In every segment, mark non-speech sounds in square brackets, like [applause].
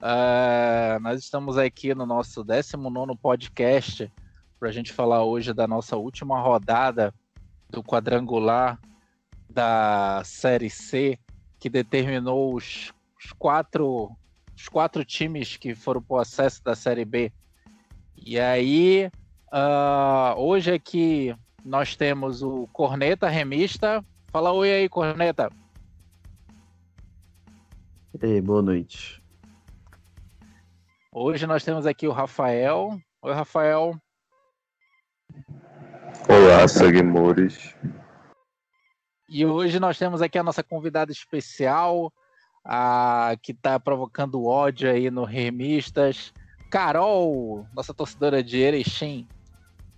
Uh, nós estamos aqui no nosso 19 podcast para a gente falar hoje da nossa última rodada do quadrangular da Série C, que determinou os, os quatro, os quatro times que foram para o acesso da Série B. E aí, uh, hoje aqui nós temos o Corneta Remista. Fala oi aí, Corneta. Ei, boa noite. Hoje nós temos aqui o Rafael. Oi, Rafael. Olá, seguimores. E hoje nós temos aqui a nossa convidada especial, a que está provocando ódio aí no Remistas, Carol, nossa torcedora de Erechim.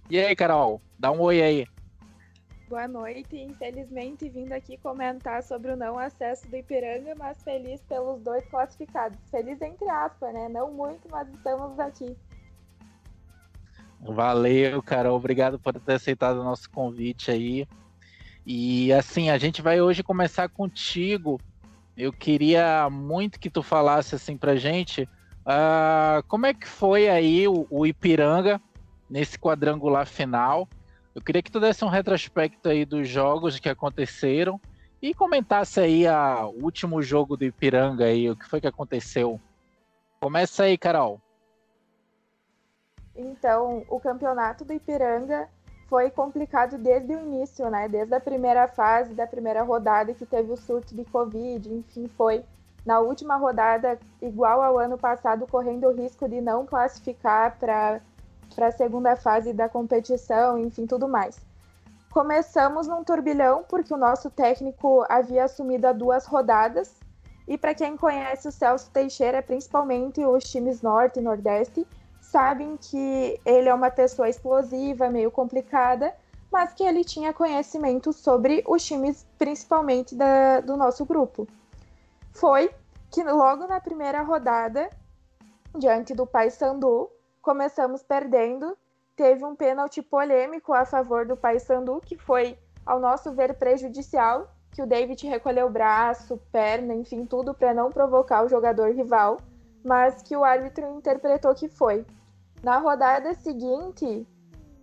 E aí, Carol, dá um oi aí. Boa noite, infelizmente vindo aqui comentar sobre o não acesso do Ipiranga, mas feliz pelos dois classificados. Feliz entre aspas, né? Não muito, mas estamos aqui. Valeu, Carol. Obrigado por ter aceitado o nosso convite aí. E assim, a gente vai hoje começar contigo. Eu queria muito que tu falasse assim pra gente uh, como é que foi aí o, o Ipiranga nesse quadrangular final eu queria que tu desse um retrospecto aí dos jogos que aconteceram e comentasse aí a, o último jogo do Ipiranga aí, o que foi que aconteceu. Começa aí, Carol. Então, o campeonato do Ipiranga foi complicado desde o início, né? Desde a primeira fase, da primeira rodada que teve o surto de Covid, enfim, foi na última rodada, igual ao ano passado, correndo o risco de não classificar para para a segunda fase da competição, enfim, tudo mais. Começamos num turbilhão porque o nosso técnico havia assumido há duas rodadas. E para quem conhece o Celso Teixeira, principalmente os times Norte e Nordeste, sabem que ele é uma pessoa explosiva, meio complicada, mas que ele tinha conhecimento sobre os times, principalmente da, do nosso grupo. Foi que logo na primeira rodada, diante do Paysandu, começamos perdendo. Teve um pênalti polêmico a favor do Paysandu, que foi, ao nosso ver, prejudicial, que o David recolheu braço, perna, enfim, tudo para não provocar o jogador rival, mas que o árbitro interpretou que foi. Na rodada seguinte,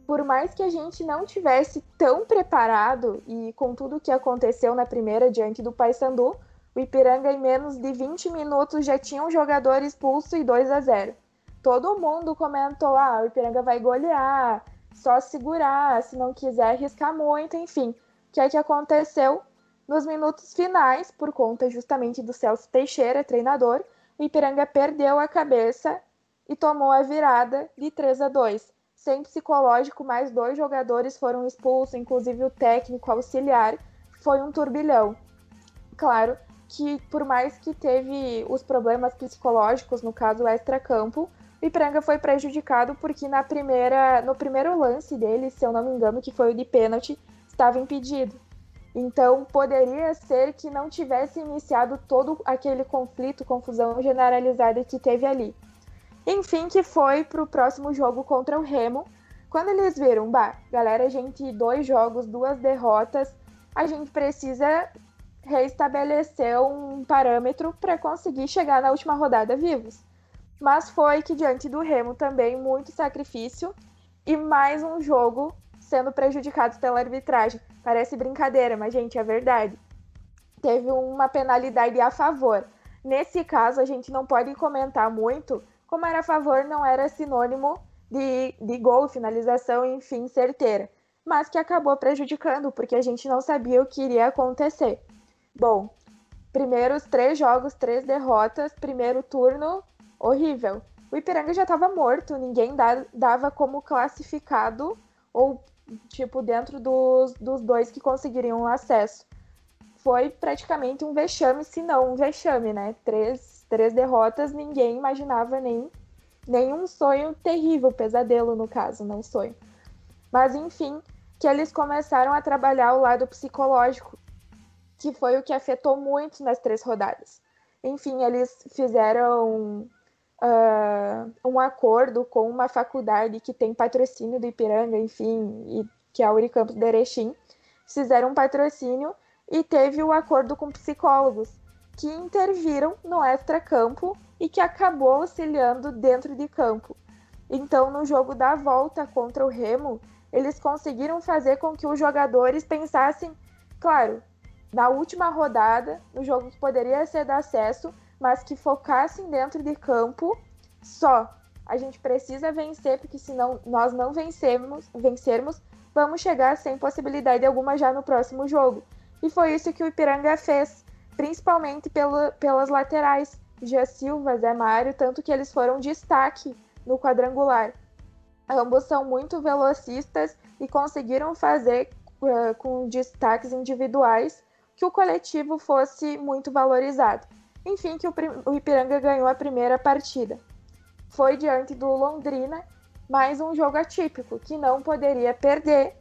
por mais que a gente não tivesse tão preparado e com tudo o que aconteceu na primeira diante do Paysandu, o Ipiranga em menos de 20 minutos já tinha um jogador expulso e 2 a 0 todo mundo comentou: ah, o Ipiranga vai golear, só segurar, se não quiser arriscar muito, enfim. O que é que aconteceu? Nos minutos finais, por conta justamente do Celso Teixeira, treinador, o Ipiranga perdeu a cabeça e tomou a virada de 3 a 2. Sem psicológico, mais dois jogadores foram expulsos, inclusive o técnico auxiliar. Foi um turbilhão. Claro que, por mais que teve os problemas psicológicos, no caso extra-campo, o Ipiranga foi prejudicado porque na primeira, no primeiro lance dele, se eu não me engano, que foi o de pênalti, estava impedido. Então poderia ser que não tivesse iniciado todo aquele conflito, confusão generalizada que teve ali. Enfim, que foi para o próximo jogo contra o Remo. Quando eles viram, bah, galera, a gente dois jogos, duas derrotas, a gente precisa reestabelecer um parâmetro para conseguir chegar na última rodada vivos. Mas foi que diante do Remo também muito sacrifício e mais um jogo sendo prejudicado pela arbitragem. Parece brincadeira, mas gente, é verdade. Teve uma penalidade a favor. Nesse caso, a gente não pode comentar muito, como era a favor, não era sinônimo de, de gol, finalização, enfim, certeira. Mas que acabou prejudicando, porque a gente não sabia o que iria acontecer. Bom, primeiros três jogos, três derrotas, primeiro turno, horrível. O Ipiranga já estava morto, ninguém dava como classificado ou, tipo, dentro dos, dos dois que conseguiriam acesso. Foi praticamente um vexame, se não um vexame, né? Três, três derrotas, ninguém imaginava nem, nem um sonho terrível, pesadelo no caso, não sonho. Mas enfim, que eles começaram a trabalhar o lado psicológico, que foi o que afetou muito nas três rodadas. Enfim, eles fizeram uh, um acordo com uma faculdade que tem patrocínio do Ipiranga, enfim, e, que é a Unicampus de Erechim, fizeram um patrocínio e teve o um acordo com psicólogos que interviram no extra-campo e que acabou auxiliando dentro de campo. Então, no jogo da volta contra o Remo, eles conseguiram fazer com que os jogadores pensassem, claro, na última rodada, no jogo que poderia ser de acesso, mas que focassem dentro de campo só. A gente precisa vencer, porque senão nós não vencemos, vencermos, vamos chegar sem possibilidade alguma já no próximo jogo. E foi isso que o Ipiranga fez, principalmente pelo, pelas laterais, Gia Silva, Zé Mário, tanto que eles foram destaque no quadrangular. Ambos são muito velocistas e conseguiram fazer uh, com destaques individuais que o coletivo fosse muito valorizado. Enfim, que o, Ipiranga ganhou a primeira partida. Foi diante do Londrina, mais um jogo atípico que não poderia perder,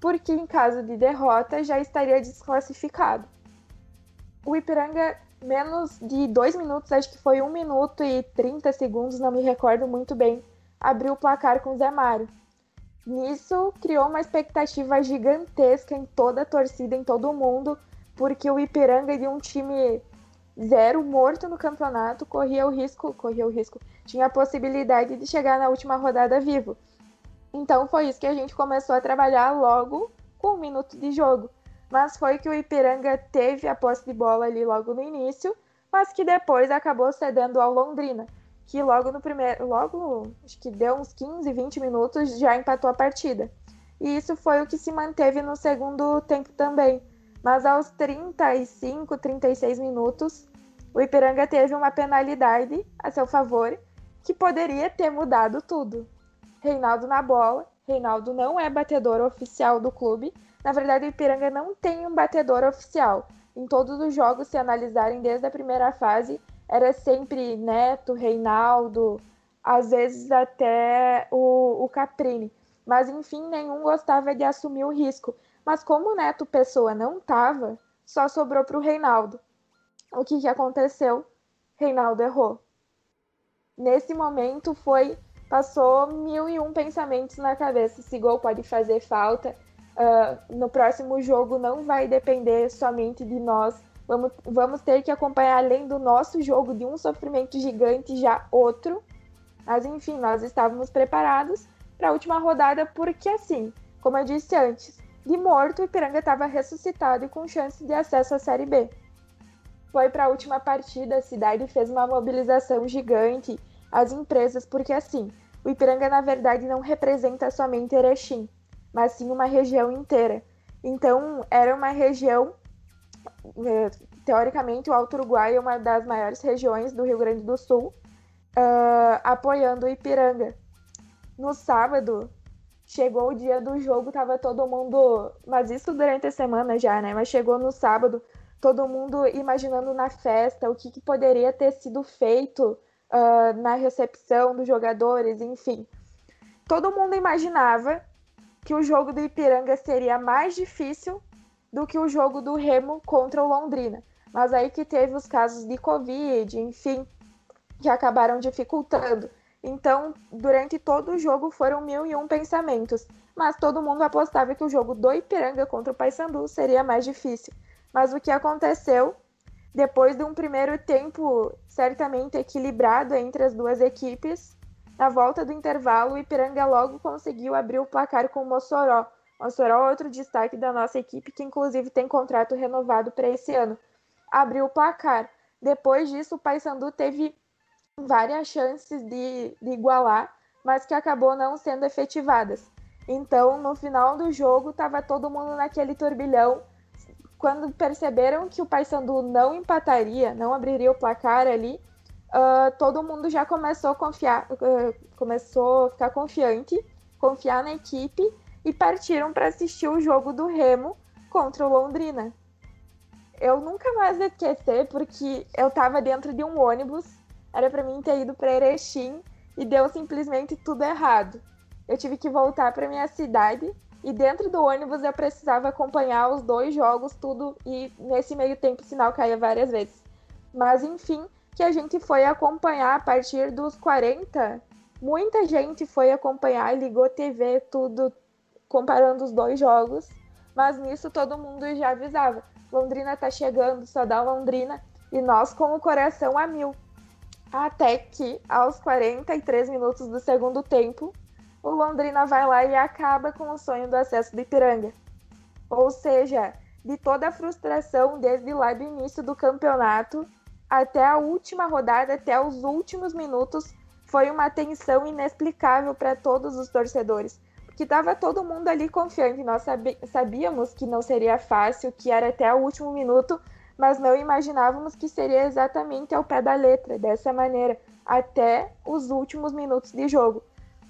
porque em caso de derrota já estaria desclassificado. O Ipiranga, menos de dois minutos, acho que foi um minuto e 30 segundos, não me recordo muito bem, abriu o placar com o Zé Mário. Nisso, criou uma expectativa gigantesca em toda a torcida, em todo o mundo, porque o Ipiranga de um time zero morto no campeonato corria o risco, corria o risco, tinha a possibilidade de chegar na última rodada vivo. Então foi isso que a gente começou a trabalhar logo com um minuto de jogo. Mas foi que o Ipiranga teve a posse de bola ali logo no início, mas que depois acabou cedendo ao Londrina, que logo no primeiro, logo acho que deu uns 15, 20 minutos já empatou a partida. E isso foi o que se manteve no segundo tempo também mas aos 35, 36 minutos, o Ipiranga teve uma penalidade a seu favor que poderia ter mudado tudo. Reinaldo na bola. Reinaldo não é batedor oficial do clube. Na verdade, o Ipiranga não tem um batedor oficial. Em todos os jogos, se analisarem desde a primeira fase, era sempre Neto, Reinaldo, às vezes até o, o Caprini. Mas enfim, nenhum gostava de assumir o risco. Mas como o Neto Pessoa não estava, só sobrou para o Reinaldo. O que, que aconteceu? Reinaldo errou. Nesse momento foi passou mil e um pensamentos na cabeça. Esse gol pode fazer falta. Uh, no próximo jogo não vai depender somente de nós. Vamos, vamos ter que acompanhar além do nosso jogo de um sofrimento gigante já outro. Mas enfim, nós estávamos preparados para a última rodada porque assim, como eu disse antes, de morto, o Ipiranga estava ressuscitado e com chance de acesso à Série B. Foi para a última partida, a cidade fez uma mobilização gigante, as empresas, porque assim, o Ipiranga na verdade não representa somente Erechim, mas sim uma região inteira. Então, era uma região, é, teoricamente, o Alto Uruguai é uma das maiores regiões do Rio Grande do Sul, uh, apoiando o Ipiranga. No sábado, chegou o dia do jogo, tava todo mundo. Mas isso durante a semana já, né? Mas chegou no sábado, todo mundo imaginando na festa o que, que poderia ter sido feito uh, na recepção dos jogadores, enfim. Todo mundo imaginava que o jogo do Ipiranga seria mais difícil do que o jogo do Remo contra o Londrina. Mas aí que teve os casos de Covid, enfim, que acabaram dificultando. Então, durante todo o jogo foram mil e um pensamentos, mas todo mundo apostava que o jogo do Ipiranga contra o Paysandu seria mais difícil. Mas o que aconteceu, depois de um primeiro tempo certamente equilibrado entre as duas equipes, na volta do intervalo, o Ipiranga logo conseguiu abrir o placar com o Mossoró. Mossoró, outro destaque da nossa equipe, que inclusive tem contrato renovado para esse ano. Abriu o placar. Depois disso, o Paysandu teve várias chances de, de igualar, mas que acabou não sendo efetivadas. Então, no final do jogo, estava todo mundo naquele turbilhão. Quando perceberam que o Paysandu não empataria, não abriria o placar ali, uh, todo mundo já começou a confiar, uh, começou a ficar confiante, confiar na equipe e partiram para assistir o jogo do Remo contra o Londrina. Eu nunca mais esquecer porque eu estava dentro de um ônibus era para mim ter ido para Erechim e deu simplesmente tudo errado. Eu tive que voltar para minha cidade e dentro do ônibus eu precisava acompanhar os dois jogos, tudo, e nesse meio tempo o sinal caía várias vezes. Mas enfim, que a gente foi acompanhar a partir dos 40. Muita gente foi acompanhar, ligou TV, tudo, comparando os dois jogos. Mas nisso todo mundo já avisava. Londrina tá chegando, só dá Londrina. E nós com o coração a mil Até que, aos 43 minutos do segundo tempo, o Londrina vai lá e acaba com o sonho do acesso do Ipiranga. Ou seja, de toda a frustração desde lá do início do campeonato até a última rodada, até os últimos minutos, foi uma tensão inexplicável para todos os torcedores. Porque estava todo mundo ali confiante. Nós sabíamos que não seria fácil, que era até o último minuto, mas não imaginávamos que seria exatamente ao pé da letra, dessa maneira, até os últimos minutos de jogo.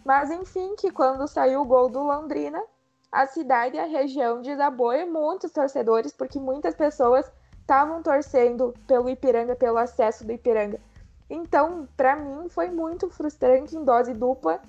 Mas enfim, que quando saiu o gol do Londrina, a cidade e a região desabou e muitos torcedores, porque muitas pessoas estavam torcendo pelo Ipiranga, pelo acesso do Ipiranga. Então, para mim, foi muito frustrante em dose dupla,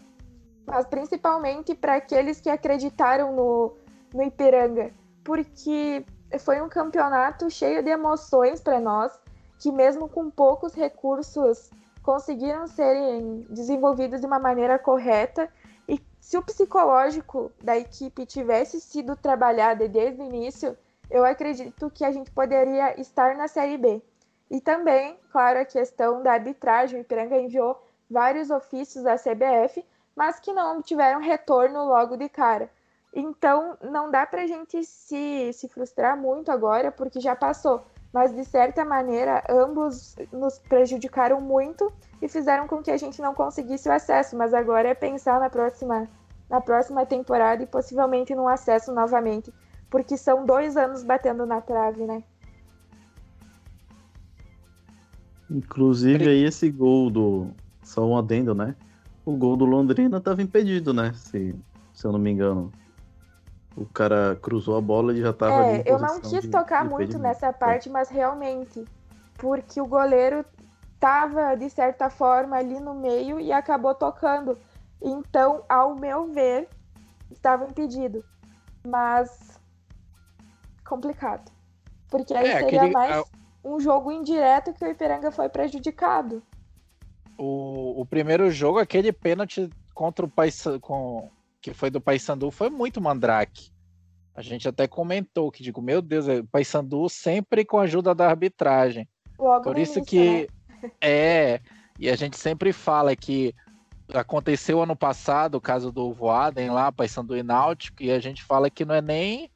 mas principalmente para aqueles que acreditaram no, no Ipiranga, porque foi um campeonato cheio de emoções para nós, que mesmo com poucos recursos conseguiram serem desenvolvidos de uma maneira correta. E se o psicológico da equipe tivesse sido trabalhado desde o início, eu acredito que a gente poderia estar na Série B. E também, claro, a questão da arbitragem. O Ipiranga enviou vários ofícios à CBF, mas que não tiveram retorno logo de cara. Então, não dá para a gente se, se frustrar muito agora, porque já passou. Mas, de certa maneira, ambos nos prejudicaram muito e fizeram com que a gente não conseguisse o acesso. Mas agora é pensar na próxima, na próxima temporada e possivelmente no acesso novamente. Porque são dois anos batendo na trave, né? Inclusive, aí esse gol do. Só um adendo, né? O gol do Londrina estava impedido, né? Se, se eu não me engano o cara cruzou a bola e já estava é, eu não quis de, tocar de muito nessa parte, mas realmente, porque o goleiro estava de certa forma ali no meio e acabou tocando. Então, ao meu ver, estava impedido. Mas complicado. Porque aí é, seria aquele, mais um jogo indireto que o Ipiranga foi prejudicado. O, o primeiro jogo, aquele pênalti contra o Paysandu, com que foi do Paysandu, foi muito mandrake. A gente até comentou que, digo, meu Deus, o é, Paysandu sempre com a ajuda da arbitragem. Logo Por isso início, que né? [laughs] é, e a gente sempre fala que aconteceu ano passado o caso do Voaden lá, Paysandu e Náutico, e a gente fala que não é nem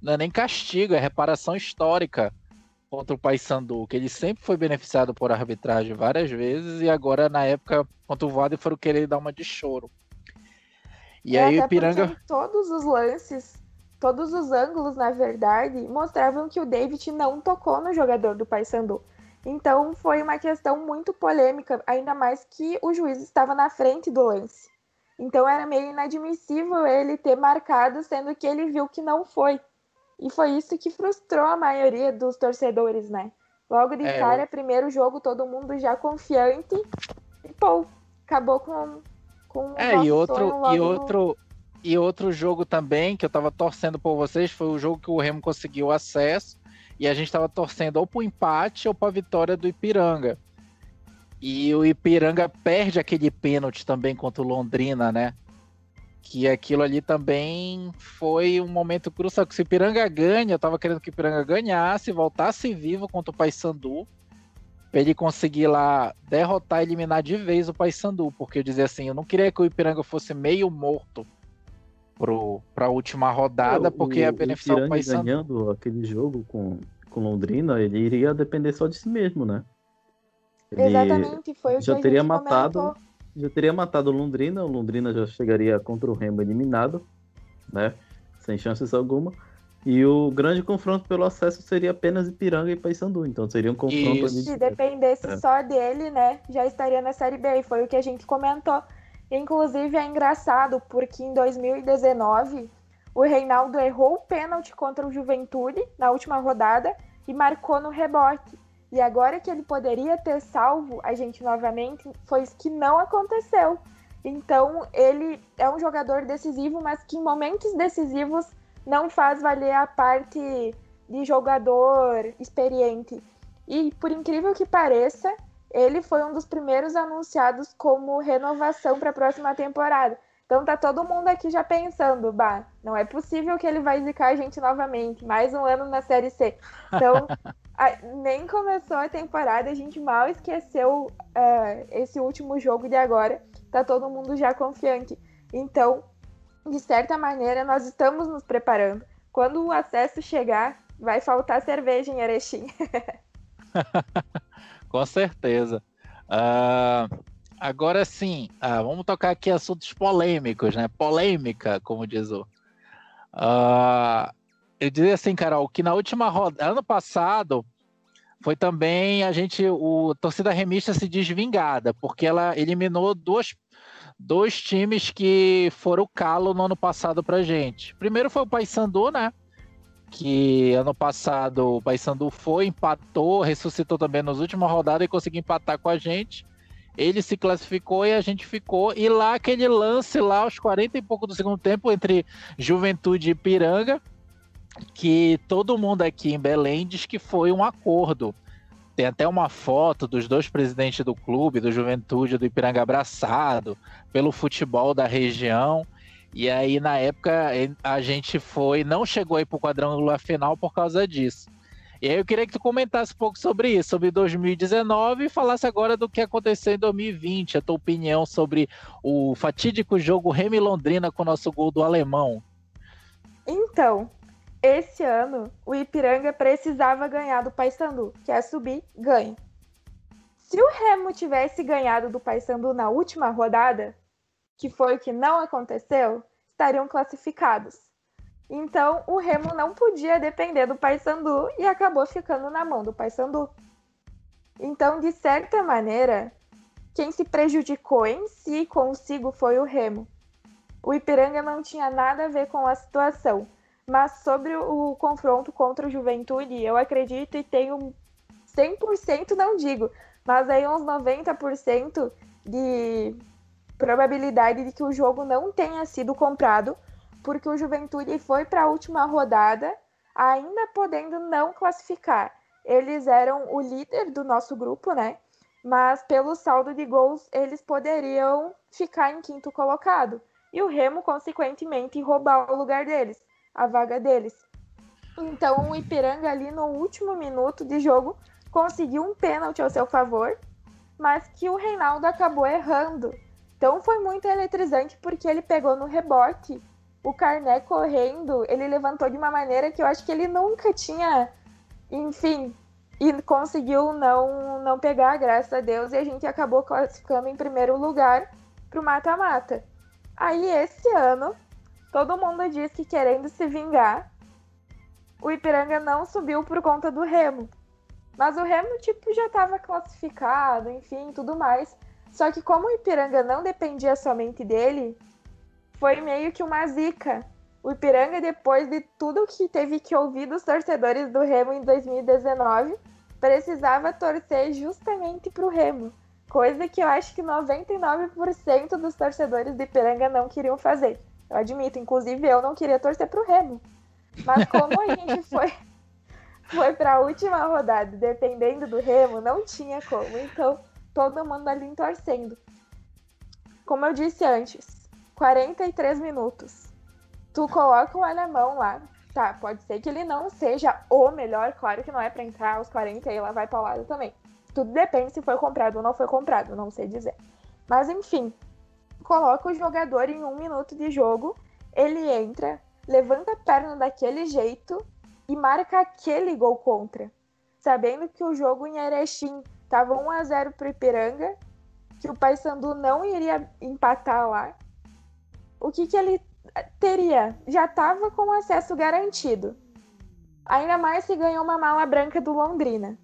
não é nem castigo, é reparação histórica contra o Paysandu, que ele sempre foi beneficiado por arbitragem várias vezes e agora na época contra o Voaden foram querer dar uma de choro. E é, aí o Piranga. Todos os lances, todos os ângulos, na verdade, mostravam que o David não tocou no jogador do Paysandu. Então foi uma questão muito polêmica, ainda mais que o juiz estava na frente do lance. Então era meio inadmissível ele ter marcado, sendo que ele viu que não foi. E foi isso que frustrou a maioria dos torcedores, né? Logo de é, cara, eu... primeiro jogo, todo mundo já confiante. E, pô, acabou com com é, e outro, e outro, e outro jogo também que eu tava torcendo por vocês foi o jogo que o Remo conseguiu acesso e a gente tava torcendo ou pro empate ou pra vitória do Ipiranga. E o Ipiranga perde aquele pênalti também contra o Londrina, né? Que aquilo ali também foi um momento crucial. Que se o Ipiranga ganha, eu tava querendo que o Ipiranga ganhasse, voltasse vivo contra o Paysandu pra ele conseguir lá derrotar e eliminar de vez o Paysandu, porque eu dizia assim, eu não queria que o Ipiranga fosse meio morto pro, pra última rodada, porque ia beneficiar o, o Paysandu. ganhando aquele jogo com, com Londrina, ele iria depender só de si mesmo, né? Ele Exatamente, foi o já que teria matado, comentou. Já teria matado o Londrina, o Londrina já chegaria contra o Remo eliminado, né? Sem chances alguma. E o grande confronto pelo acesso seria apenas Ipiranga e Paysandu. Então seria um confronto. Se dependesse é. só dele, né? Já estaria na Série B. E foi o que a gente comentou. Inclusive é engraçado, porque em 2019 o Reinaldo errou o pênalti contra o Juventude na última rodada e marcou no rebote. E agora que ele poderia ter salvo a gente novamente, foi isso que não aconteceu. Então ele é um jogador decisivo, mas que em momentos decisivos não faz valer a parte de jogador experiente. E por incrível que pareça, ele foi um dos primeiros anunciados como renovação para a próxima temporada. Então tá todo mundo aqui já pensando, bah, não é possível que ele vai zicar a gente novamente, mais um ano na Série C. Então, [laughs] nem começou a temporada, a gente mal esqueceu uh, esse último jogo de agora. Tá todo mundo já confiante. Então, de certa maneira, nós estamos nos preparando. Quando o acesso chegar, vai faltar cerveja em Erechim. [laughs] Com certeza. Uh, agora sim, uh, vamos tocar aqui assuntos polêmicos, né? Polêmica, como diz o. Uh, eu dizia assim, Carol, que na última rodada, ano passado, foi também a gente, o torcida remista se desvingada, porque ela eliminou duas, dois times que foram calo no ano passado pra gente. Primeiro foi o Paysandu, né? Que ano passado o Paysandu foi, empatou, ressuscitou também nas últimas rodadas e conseguiu empatar com a gente. Ele se classificou e a gente ficou. E lá aquele lance lá aos 40 e pouco do segundo tempo entre Juventude e Piranga, que todo mundo aqui em Belém diz que foi um acordo. Tem até uma foto dos dois presidentes do clube, do Juventude do Ipiranga abraçado pelo futebol da região. E aí, na época, a gente foi, não chegou aí para o quadrangular final por causa disso. E aí eu queria que tu comentasse um pouco sobre isso, sobre 2019 e falasse agora do que aconteceu em 2020, a tua opinião sobre o fatídico jogo Remy Londrina com o nosso gol do alemão. Então, esse ano, o Ipiranga precisava ganhar do Paysandu, que é subir, ganhe. Se o Remo tivesse ganhado do Paysandu na última rodada, que foi o que não aconteceu, estariam classificados. Então, o Remo não podia depender do Paysandu e acabou ficando na mão do Paysandu. Então, de certa maneira, quem se prejudicou em si consigo foi o Remo. O Ipiranga não tinha nada a ver com a situação. Mas sobre o confronto contra o Juventude, eu acredito e tenho 100%, não digo, mas aí uns 90% de probabilidade de que o jogo não tenha sido comprado, porque o Juventude foi para a última rodada, ainda podendo não classificar. Eles eram o líder do nosso grupo, né? Mas pelo saldo de gols, eles poderiam ficar em quinto colocado. E o Remo, consequentemente, roubar o lugar deles a vaga deles. Então o Ipiranga ali no último minuto de jogo conseguiu um pênalti ao seu favor, mas que o Reinaldo acabou errando. Então foi muito eletrizante porque ele pegou no rebote o Carné correndo, ele levantou de uma maneira que eu acho que ele nunca tinha, enfim, e conseguiu não não pegar, graças a Deus, e a gente acabou classificando em primeiro lugar para o mata-mata. Aí esse ano Todo mundo diz que querendo se vingar, o Ipiranga não subiu por conta do Remo. Mas o Remo, tipo, já estava classificado, enfim, tudo mais. Só que como o Ipiranga não dependia somente dele, foi meio que uma zica. O Ipiranga, depois de tudo que teve que ouvir dos torcedores do Remo em 2019, precisava torcer justamente para o Remo. Coisa que eu acho que 99% dos torcedores do Ipiranga não queriam fazer. Eu admito, inclusive eu não queria torcer pro Remo. Mas como a gente [laughs] foi, foi para a última rodada, dependendo do Remo, não tinha como. Então, todo mundo ali torcendo. Como eu disse antes, 43 minutos. Tu coloca o alemão lá. Tá, pode ser que ele não seja o melhor, claro que não é para entrar aos 40 e lá vai pra lado também. Tudo depende se foi comprado ou não foi comprado, não sei dizer. Mas enfim, coloca o jogador em um minuto de jogo, ele entra, levanta a perna daquele jeito e marca aquele gol contra. Sabendo que o jogo em Erechim estava 1 a 0 para o Ipiranga, que o Paysandu não iria empatar lá. O que, que ele teria? Já estava com acesso garantido. Ainda mais se ganhou uma mala branca do Londrina.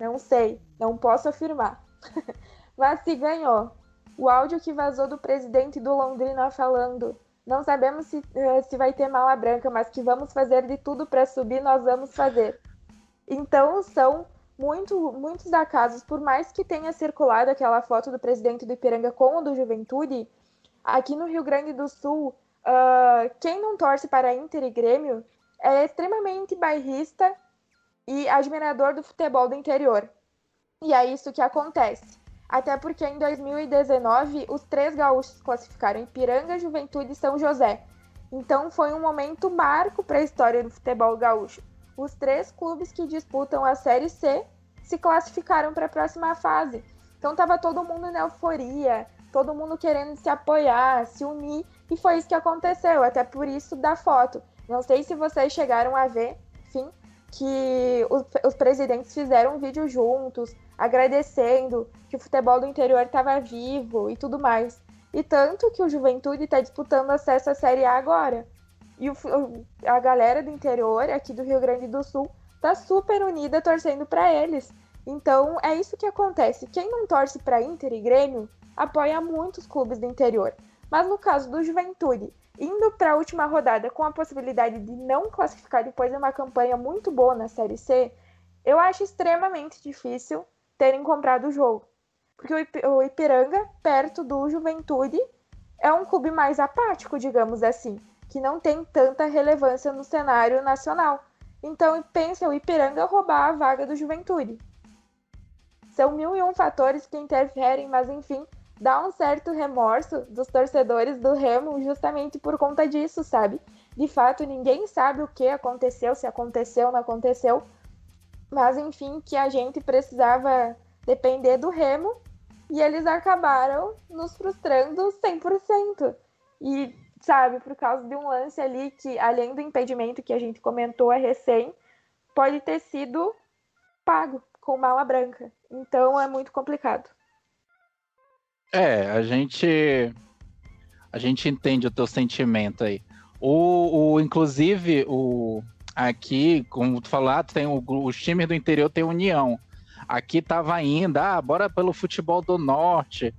Não sei, não posso afirmar. [laughs] Mas se ganhou, o áudio que vazou do presidente do Londrina falando: Não sabemos se, uh, se vai ter mala branca, mas que vamos fazer de tudo para subir, nós vamos fazer. Então, são muito, muitos acasos, por mais que tenha circulado aquela foto do presidente do Ipiranga com o do Juventude, aqui no Rio Grande do Sul, uh, quem não torce para Inter e Grêmio é extremamente bairrista e admirador do futebol do interior. E é isso que acontece. Até porque em 2019 os três gaúchos classificaram Ipiranga, Juventude e São José. Então foi um momento marco para a história do futebol gaúcho. os três clubes que disputam a Série C se classificaram para a próxima fase. Então tava todo mundo na euforia, todo mundo querendo se apoiar, se unir, e foi isso que aconteceu, até por isso da foto. Não sei se vocês chegaram a ver, enfim, que os, os presidentes fizeram um vídeo juntos, agradecendo que o futebol do interior estava vivo e tudo mais. E tanto que o Juventude está disputando acesso à Série A agora. E o, a galera do interior, aqui do Rio Grande do Sul, tá super unida torcendo para eles. Então é isso que acontece. Quem não torce para Inter e Grêmio apoia muitos clubes do interior. Mas no caso do Juventude, indo para a última rodada com a possibilidade de não classificar depois de uma campanha muito boa na Série C, eu acho extremamente difícil terem comprado o jogo. Porque o Ipiranga, perto do Juventude, é um clube mais apático, digamos assim, que não tem tanta relevância no cenário nacional. Então, pensa o Ipiranga roubar a vaga do Juventude. São mil e um fatores que interferem, mas enfim, dá um certo remorso dos torcedores do Remo justamente por conta disso, sabe? De fato, ninguém sabe o que aconteceu, se aconteceu não aconteceu, mas enfim, que a gente precisava depender do Remo e eles acabaram nos frustrando 100%. E, sabe, por causa de um lance ali que, além do impedimento que a gente comentou é recém, pode ter sido pago com mala branca. Então é muito complicado. É, a gente a gente entende o teu sentimento aí. O, o inclusive o aqui, como tu falar, tem o, os times do interior tem união. Aqui tava ainda, ah, bora pelo futebol do norte.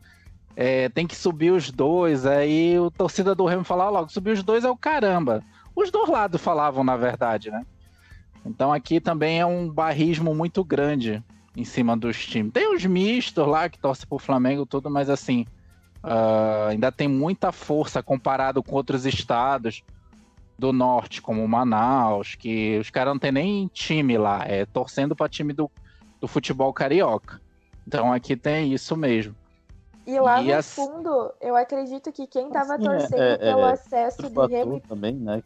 É, tem que subir os dois. Aí o torcida do Remo falava logo, subir os dois é o caramba. Os dois lados falavam, na verdade, né? Então aqui também é um barrismo muito grande em cima dos times. Tem os mistos lá que torcem pro Flamengo tudo, mas assim, uh, ainda tem muita força comparado com outros estados do norte, como Manaus, que os caras não tem nem time lá, é torcendo para time do, do futebol carioca. Então aqui tem isso mesmo. E lá e no as... fundo, eu acredito que quem estava assim, torcendo é, é, pelo é, acesso de Remo também, né?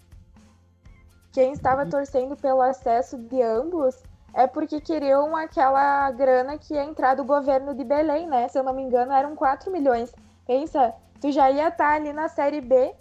Quem estava torcendo pelo acesso de ambos é porque queriam aquela grana que ia entrar do governo de Belém, né? Se eu não me engano, eram 4 milhões. Pensa, tu já ia estar tá ali na Série B,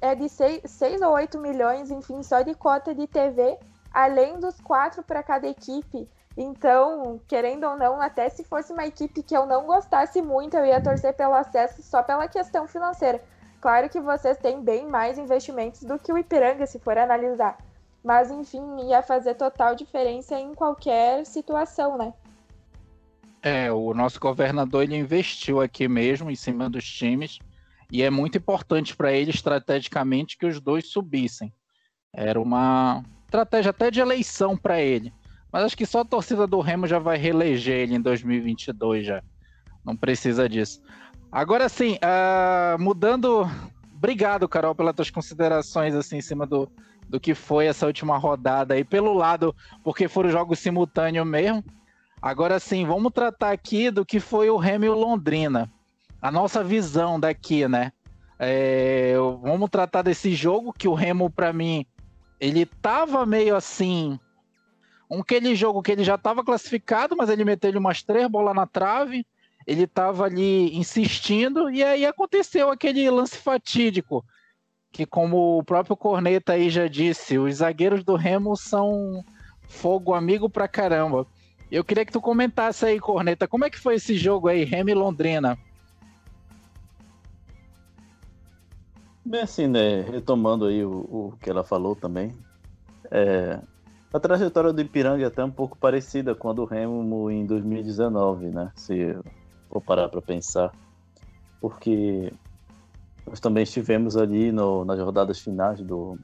é de 6, 6 ou 8 milhões, enfim, só de cota de TV, além dos quatro para cada equipe. Então, querendo ou não, até se fosse uma equipe que eu não gostasse muito, eu ia torcer pelo acesso só pela questão financeira. Claro que vocês têm bem mais investimentos do que o Ipiranga, se for analisar. Mas, enfim, ia fazer total diferença em qualquer situação, né? É, o nosso governador ele investiu aqui mesmo em cima dos times e é muito importante para ele estrategicamente que os dois subissem. Era uma estratégia até de eleição para ele. Mas acho que só a torcida do Remo já vai reeleger ele em 2022 já. Não precisa disso. Agora sim, uh, mudando. Obrigado, Carol, pelas tuas considerações assim em cima do, do que foi essa última rodada aí, pelo lado, porque foram jogos simultâneos mesmo. Agora sim, vamos tratar aqui do que foi o Remo o Londrina. A nossa visão daqui, né? É, vamos tratar desse jogo que o Remo, para mim, ele tava meio assim. Um aquele jogo que ele já estava classificado, mas ele meteu umas três bolas na trave. Ele tava ali insistindo, e aí aconteceu aquele lance fatídico que como o próprio Corneta aí já disse, os zagueiros do Remo são fogo amigo pra caramba. Eu queria que tu comentasse aí, Corneta, como é que foi esse jogo aí, Remo e Londrina? Bem assim, né, retomando aí o, o que ela falou também, é, a trajetória do Ipiranga é até um pouco parecida com a do Remo em 2019, né, se for parar para pensar, porque nós também estivemos ali no, nas rodadas finais do,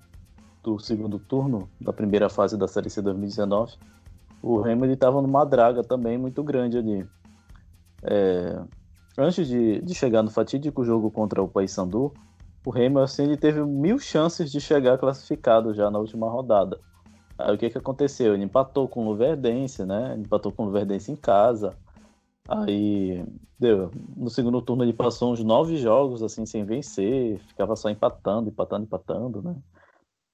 do segundo turno da primeira fase da Série C 2019. O Remo estava numa draga também muito grande ali. É, antes de, de chegar no fatídico jogo contra o Paysandu, o Remo assim, ele teve mil chances de chegar classificado já na última rodada. Aí o que, que aconteceu? Ele empatou com o Luverdense, né? Empatou com o Luverdense em casa. Aí, deu. No segundo turno ele passou uns nove jogos assim sem vencer, ficava só empatando, empatando, empatando, né?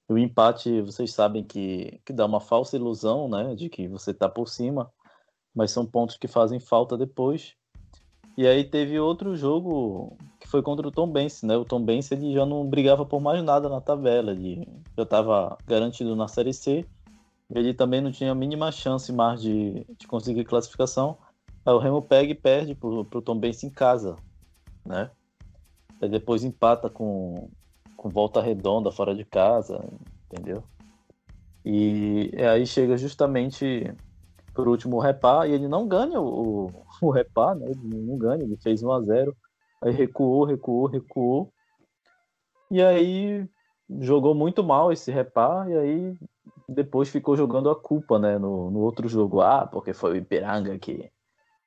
O empate, vocês sabem que, que dá uma falsa ilusão, né, de que você está por cima, mas são pontos que fazem falta depois. E aí teve outro jogo que foi contra o Tom Benz, né? O Tom Benz ele já não brigava por mais nada na tabela, ele já estava garantido na Série C. Ele também não tinha a mínima chance mais de, de conseguir classificação. O Remo pega e perde para o Tom Benz em casa, né? Aí depois empata com, com volta redonda fora de casa, entendeu? E aí chega justamente por último Repá e ele não ganha o, o Repá, né? Ele não ganha, ele fez 1 a 0 aí recuou, recuou, recuou. E aí jogou muito mal esse Repá e aí depois ficou jogando a culpa, né, no, no outro jogo. Ah, porque foi o Ipiranga que,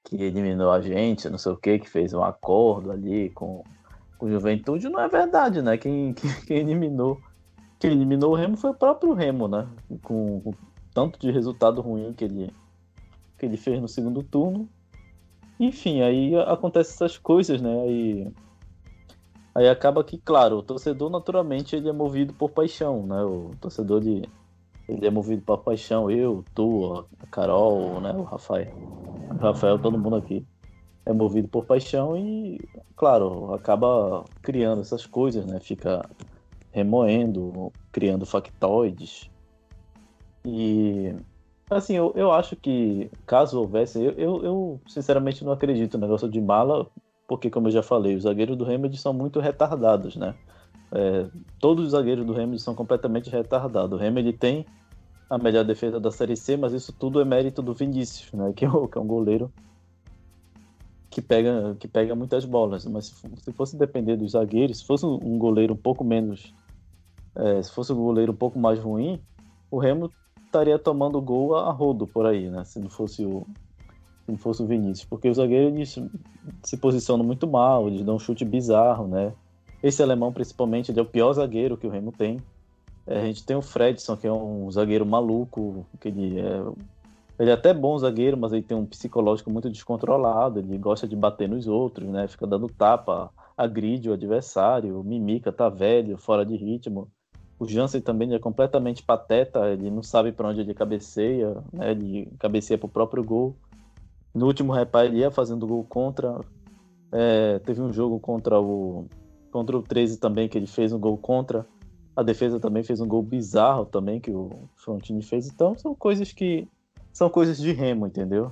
que eliminou a gente, não sei o que, que fez um acordo ali com, com Juventude. Não é verdade, né? Quem, [laughs] quem, quem eliminou quem eliminou o Remo foi o próprio Remo, né? Com, com tanto de resultado ruim que ele, que ele fez no segundo turno. Enfim, aí acontecem essas coisas, né? Aí, aí acaba que, claro, o torcedor naturalmente ele é movido por paixão, né? O torcedor de, ele é movido por paixão. Eu, tu, a Carol, né? O Rafael. O Rafael, todo mundo aqui é movido por paixão e, claro, acaba criando essas coisas, né? Fica remoendo, criando factoides. E, assim, eu, eu acho que caso houvesse, eu, eu, eu sinceramente não acredito no negócio de mala, porque, como eu já falei, os zagueiros do Remedy são muito retardados, né? É, todos os zagueiros do Remedy são completamente retardados. O Remedy tem a melhor defesa da Série C, mas isso tudo é mérito do Vinícius, né? Que é, é um goleiro que pega, que pega muitas bolas. Mas se, se fosse depender dos zagueiros, se fosse um goleiro um pouco menos. É, se fosse um goleiro um pouco mais ruim, o Remo estaria tomando gol a rodo por aí, né? Se não fosse o, se não fosse o Vinícius. Porque os zagueiros se posicionam muito mal, eles dão um chute bizarro, né? Esse alemão, principalmente, ele é o pior zagueiro que o Remo tem. É, a gente tem o Fredson, que é um zagueiro maluco, que ele é, ele é até bom zagueiro, mas ele tem um psicológico muito descontrolado, ele gosta de bater nos outros, né? Fica dando tapa, agride o adversário, Mimica tá velho, fora de ritmo. O Jansen também é completamente pateta, ele não sabe para onde ele cabeceia, né? Ele cabeceia pro próprio gol. No último repá ele ia fazendo gol contra. É, teve um jogo contra o contra o 13 também que ele fez um gol contra. A defesa também fez um gol bizarro também que o Frontini fez. Então são coisas que são coisas de remo, entendeu?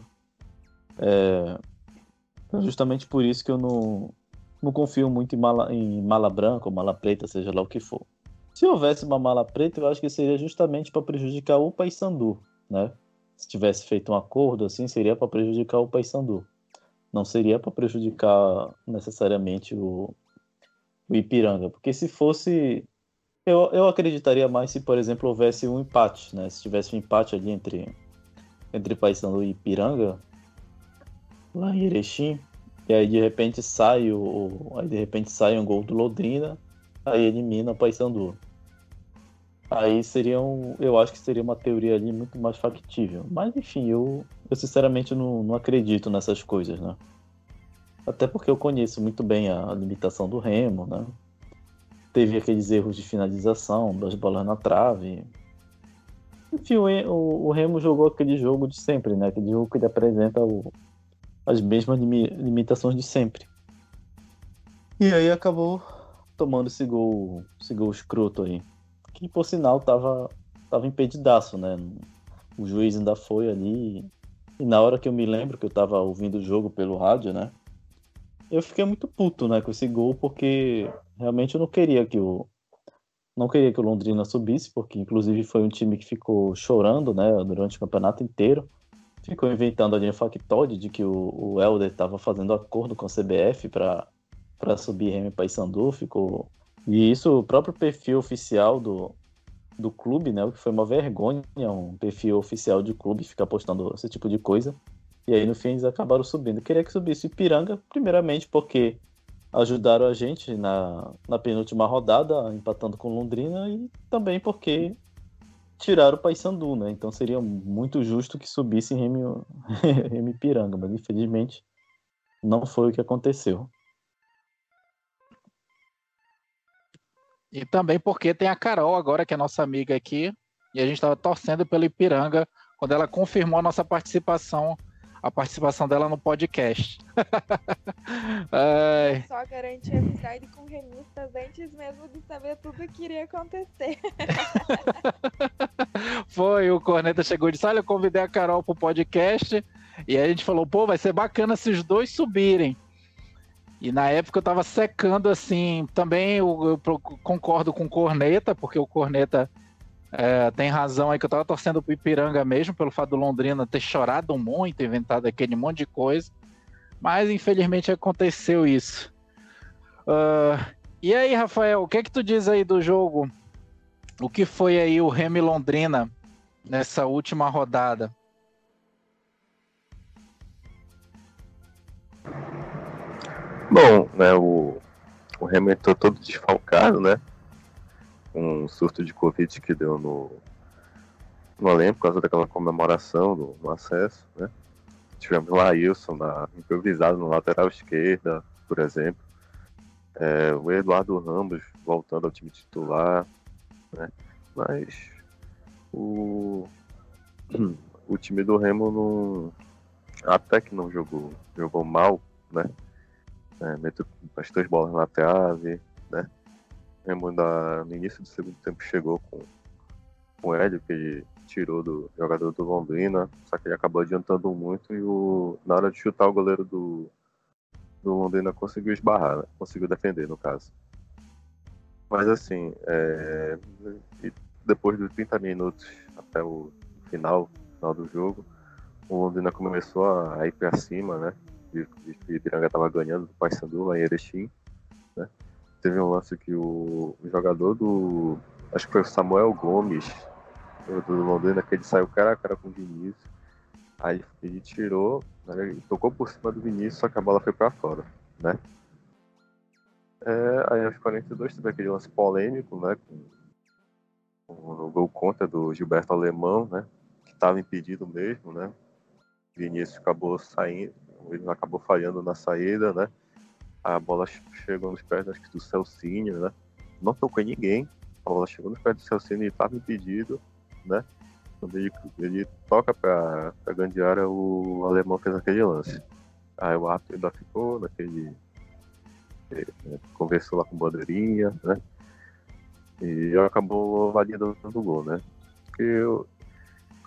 É, então, justamente por isso que eu não, não confio muito em mala, em mala branca ou mala preta, seja lá o que for. Se houvesse uma mala preta, eu acho que seria justamente para prejudicar o Paysandu, né? Se tivesse feito um acordo assim, seria para prejudicar o Paysandu. Não seria para prejudicar necessariamente o, o Ipiranga, porque se fosse eu, eu acreditaria mais se, por exemplo, houvesse um empate, né? Se tivesse um empate ali entre, entre Paysandu e Ipiranga, lá em Erechim, e aí de repente sai o. Aí de repente sai um gol do Londrina, aí elimina Paysandu. Aí seria um, eu acho que seria uma teoria ali muito mais factível. Mas enfim, eu, eu sinceramente não, não acredito nessas coisas, né? Até porque eu conheço muito bem a limitação do Remo, né? Teve aqueles erros de finalização, das bolas na trave. Enfim, o, o, Remo jogou aquele jogo de sempre, né? Aquele jogo que ele apresenta o, as mesmas limitações de sempre. E aí acabou tomando esse gol, esse gol escroto aí. Que por sinal tava, tava impedidaço, né? O juiz ainda foi ali. E na hora que eu me lembro que eu tava ouvindo o jogo pelo rádio, né? Eu fiquei muito puto, né, com esse gol, porque realmente eu não queria que o não queria que o Londrina subisse, porque inclusive foi um time que ficou chorando, né, durante o campeonato inteiro. Ficou inventando ali um factoide de que o, o Helder estava fazendo acordo com a CBF para para subir Remy Paysandu, ficou e isso o próprio perfil oficial do, do clube, né, o que foi uma vergonha, um perfil oficial de clube ficar postando esse tipo de coisa. E aí no fim eles acabaram subindo. Eu queria que subisse Ipiranga, primeiramente porque ajudaram a gente na, na penúltima rodada, empatando com Londrina, e também porque tiraram o Paysandu, né? Então seria muito justo que subisse Remy, [laughs] Remy Piranga, mas infelizmente não foi o que aconteceu. E também porque tem a Carol agora, que é nossa amiga aqui, e a gente estava torcendo pelo Ipiranga quando ela confirmou a nossa participação, a participação dela no podcast. [laughs] é... Só garantir amizade com remistas antes mesmo de saber tudo o que iria acontecer. [laughs] Foi, o Corneta chegou e disse: Olha, eu convidei a Carol pro podcast. E aí a gente falou, pô, vai ser bacana se os dois subirem. E na época eu tava secando assim. Também eu, eu concordo com o Corneta, porque o Corneta é, tem razão aí que eu tava torcendo pro Ipiranga mesmo, pelo fato do Londrina ter chorado muito, inventado aquele monte de coisa. Mas infelizmente aconteceu isso. Uh, e aí, Rafael, o que é que tu diz aí do jogo? O que foi aí o Remy Londrina nessa última rodada? Bom, né, o, o Remy entrou todo desfalcado, né? Um surto de Covid que deu no, no elenco por causa daquela comemoração do, acesso, né? Tivemos lá Wilson na, improvisado no lateral esquerda, por exemplo. É, o Eduardo Ramos voltando ao time titular, né? Mas o, [clears throat] o time do Remo não, até que não jogou, jogou mal, né? É, meteu as três bolas na trave, né? Remo ainda, no início do segundo tempo chegou com, com o Hélio, que ele tirou do jogador do Londrina, só que ele acabou adiantando muito e o, na hora de chutar o goleiro do, do Londrina conseguiu esbarrar, né? conseguiu defender no caso. Mas assim, é, depois dos 30 minutos até o final, final do jogo, o Londrina começou a, ir para cima, né? E o Ipiranga estava ganhando do Paysandu lá em Erechim, né? Teve um lance que o, o jogador do. Acho que foi o Samuel Gomes, do Londrina, que ele saiu cara a cara com o Vinícius. Aí ele tirou, né, ele tocou por cima do Vinícius, só que a bola foi para fora, né? É, aí aos 42 teve aquele lance polêmico, né? Com, com o gol contra do Gilberto Alemão, né? Que estava impedido mesmo, né? Vinícius acabou saindo, ele acabou falhando na saída, né? A bola chegou nos pés acho que do Celcinho, né? Não tocou em ninguém. A bola chegou nos pés do Celcinho e estava impedido, né? Quando ele, ele toca para a grande área, o alemão fez aquele lance. Aí o árbitro ainda ficou naquele. Né, conversou lá com o bandeirinha, né? E acabou validando o gol, né? Porque eu,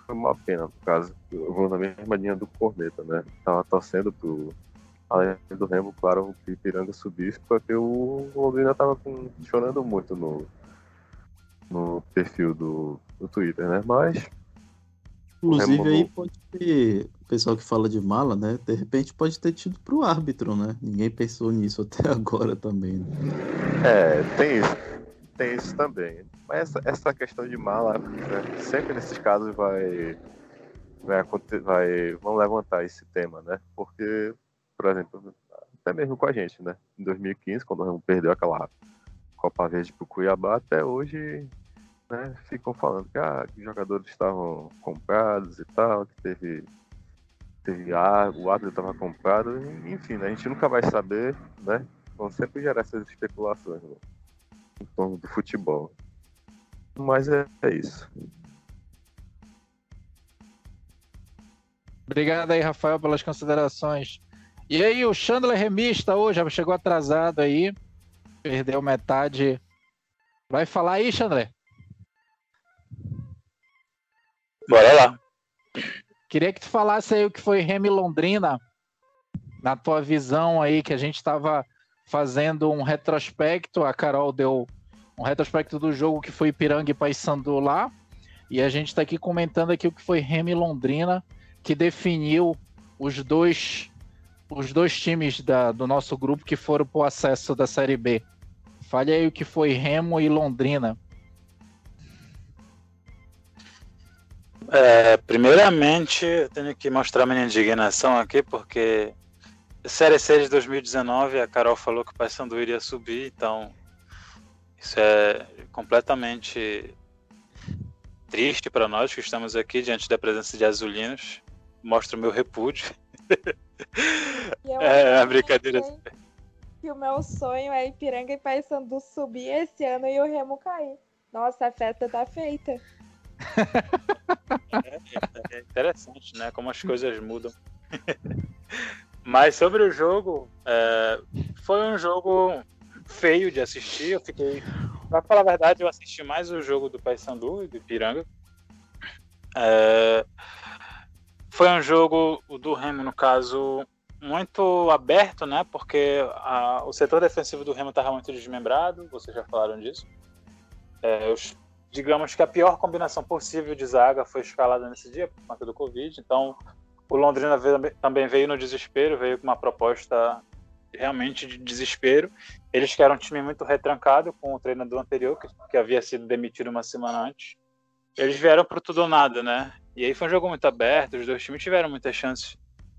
foi uma pena, no caso. Eu vou na mesma linha do Corneta, né? Tava torcendo pro além do Remo, claro, o Ipiranga subisse, porque o Londrina tava com, chorando muito no, no perfil do, do Twitter, né? Mas. Inclusive aí pode ter. O pessoal que fala de mala, né? De repente pode ter tido pro árbitro, né? Ninguém pensou nisso [laughs] até agora também. Né? É, tem isso. Tem isso também. Mas essa, essa questão de mala, né? sempre nesses casos vai. Vai, vai, vão levantar esse tema, né? Porque por exemplo, até mesmo com a gente, né? Em 2015, quando o Remo perdeu aquela Copa Verde pro Cuiabá, até hoje, né, ficam falando que, ah, que jogadores estavam comprados e tal, que teve, teve ar, o árbitro estava comprado, enfim, né, a gente nunca vai saber, né? Vão sempre gerar essas especulações né, em torno do futebol. Mas é, é isso. Obrigado aí, Rafael, pelas considerações. E aí, o Chandler remista hoje, chegou atrasado aí, perdeu metade. Vai falar aí, Chandler? Bora lá. Queria que tu falasse aí o que foi Remy Londrina, na tua visão aí, que a gente estava fazendo um retrospecto, a Carol deu um retrospecto do jogo que foi Ipiranga e Paysandu lá, e a gente está aqui comentando aqui o que foi Remy Londrina, que definiu os dois os dois times da, do nosso grupo que foram para o acesso da Série B. Fale aí o que foi Remo e Londrina. É, primeiramente, eu tenho que mostrar minha indignação aqui, porque Série C de 2019, a Carol falou que o Paysandu iria subir, então isso é completamente triste para nós que estamos aqui diante da presença de azulinos. Mostra o meu repúdio. É, a brincadeira. que o meu sonho é Ipiranga e Paysandu subir esse ano e o Remo cair. Nossa, a festa tá feita. É, é interessante, né? Como as coisas mudam. [laughs] Mas sobre o jogo, é, foi um jogo feio de assistir. Eu fiquei. Pra falar a verdade, eu assisti mais o jogo do Paysandu e do Ipiranga. É, foi um jogo, do Remo, no caso, muito aberto, né? Porque a, o setor defensivo do Remo estava muito desmembrado, vocês já falaram disso. É, os, digamos que a pior combinação possível de zaga foi escalada nesse dia por conta do Covid. Então, o Londrina veio, também veio no desespero, veio com uma proposta realmente de desespero. Eles que eram um time muito retrancado com o treinador anterior, que, que havia sido demitido uma semana antes. Eles vieram para tudo ou nada, né? E aí foi um jogo muito aberto, os dois times tiveram muitas chances.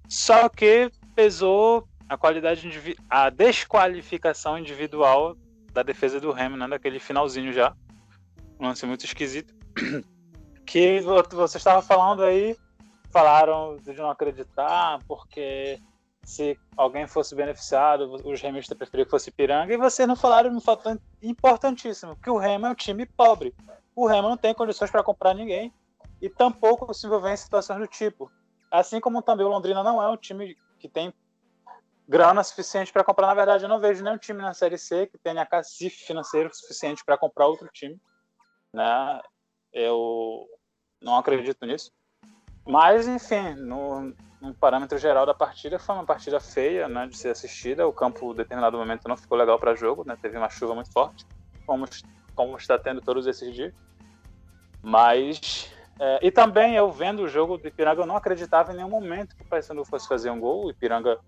Só que pesou a qualidade a desqualificação individual da defesa do Remo, né? Daquele finalzinho já. Um lance muito esquisito. [clears throat] Que você estava falando aí, falaram de não acreditar, porque se alguém fosse beneficiado, os remistas preferiam que fosse Piranga, e vocês não falaram um fator importantíssimo, que o Remo é um time pobre. O Remo não tem condições para comprar ninguém e tampouco se envolver em situações do tipo. Assim como também o Londrina não é um time que tem grana suficiente para comprar. Na verdade, eu não vejo nenhum time na Série C que tenha cacife financeiro suficiente para comprar outro time. Né? Eu não acredito nisso. Mas, enfim, no, no parâmetro geral da partida, foi uma partida feia né, de ser assistida. O campo, em determinado momento, não ficou legal para jogo, né? teve uma chuva muito forte, como, como está tendo todos esses dias. Mas. É, e também eu vendo o jogo do Ipiranga, eu não acreditava em nenhum momento que o Paysandu fosse fazer um gol. O Ipiranga,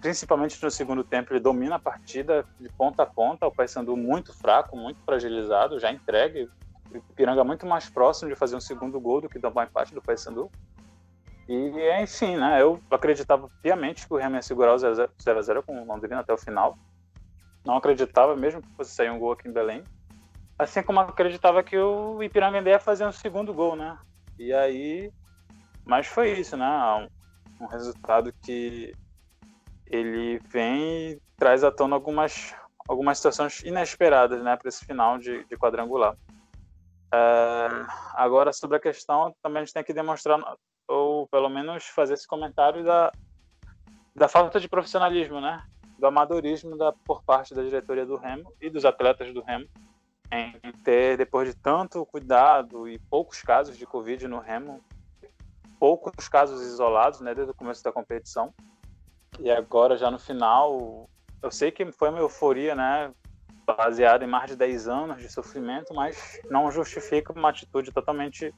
principalmente no segundo tempo, ele domina a partida de ponta a ponta. O Paysandu muito fraco, muito fragilizado, já entregue. O Ipiranga muito mais próximo de fazer um segundo gol do que tomar empate do Paysandu. E, enfim, né, eu acreditava piamente que o Remo ia segurar o 0x0 com o Londrina até o final. Não acreditava, mesmo que fosse sair um gol aqui em Belém. Assim como acreditava que o Ipiranga ia fazer um segundo gol, né? E aí. Mas foi isso, né? Um, um resultado que ele vem e traz à tona algumas, algumas situações inesperadas, né? Para esse final de, de quadrangular. É, agora, sobre a questão, também a gente tem que demonstrar ou pelo menos fazer esse comentário da, da falta de profissionalismo, né? Do amadorismo da, por parte da diretoria do Remo e dos atletas do Remo em ter, depois de tanto cuidado e poucos casos de Covid no Remo, poucos casos isolados, né, desde o começo da competição, e agora já no final, eu sei que foi uma euforia, né, baseada em mais de 10 anos de sofrimento, mas não justifica uma atitude totalmente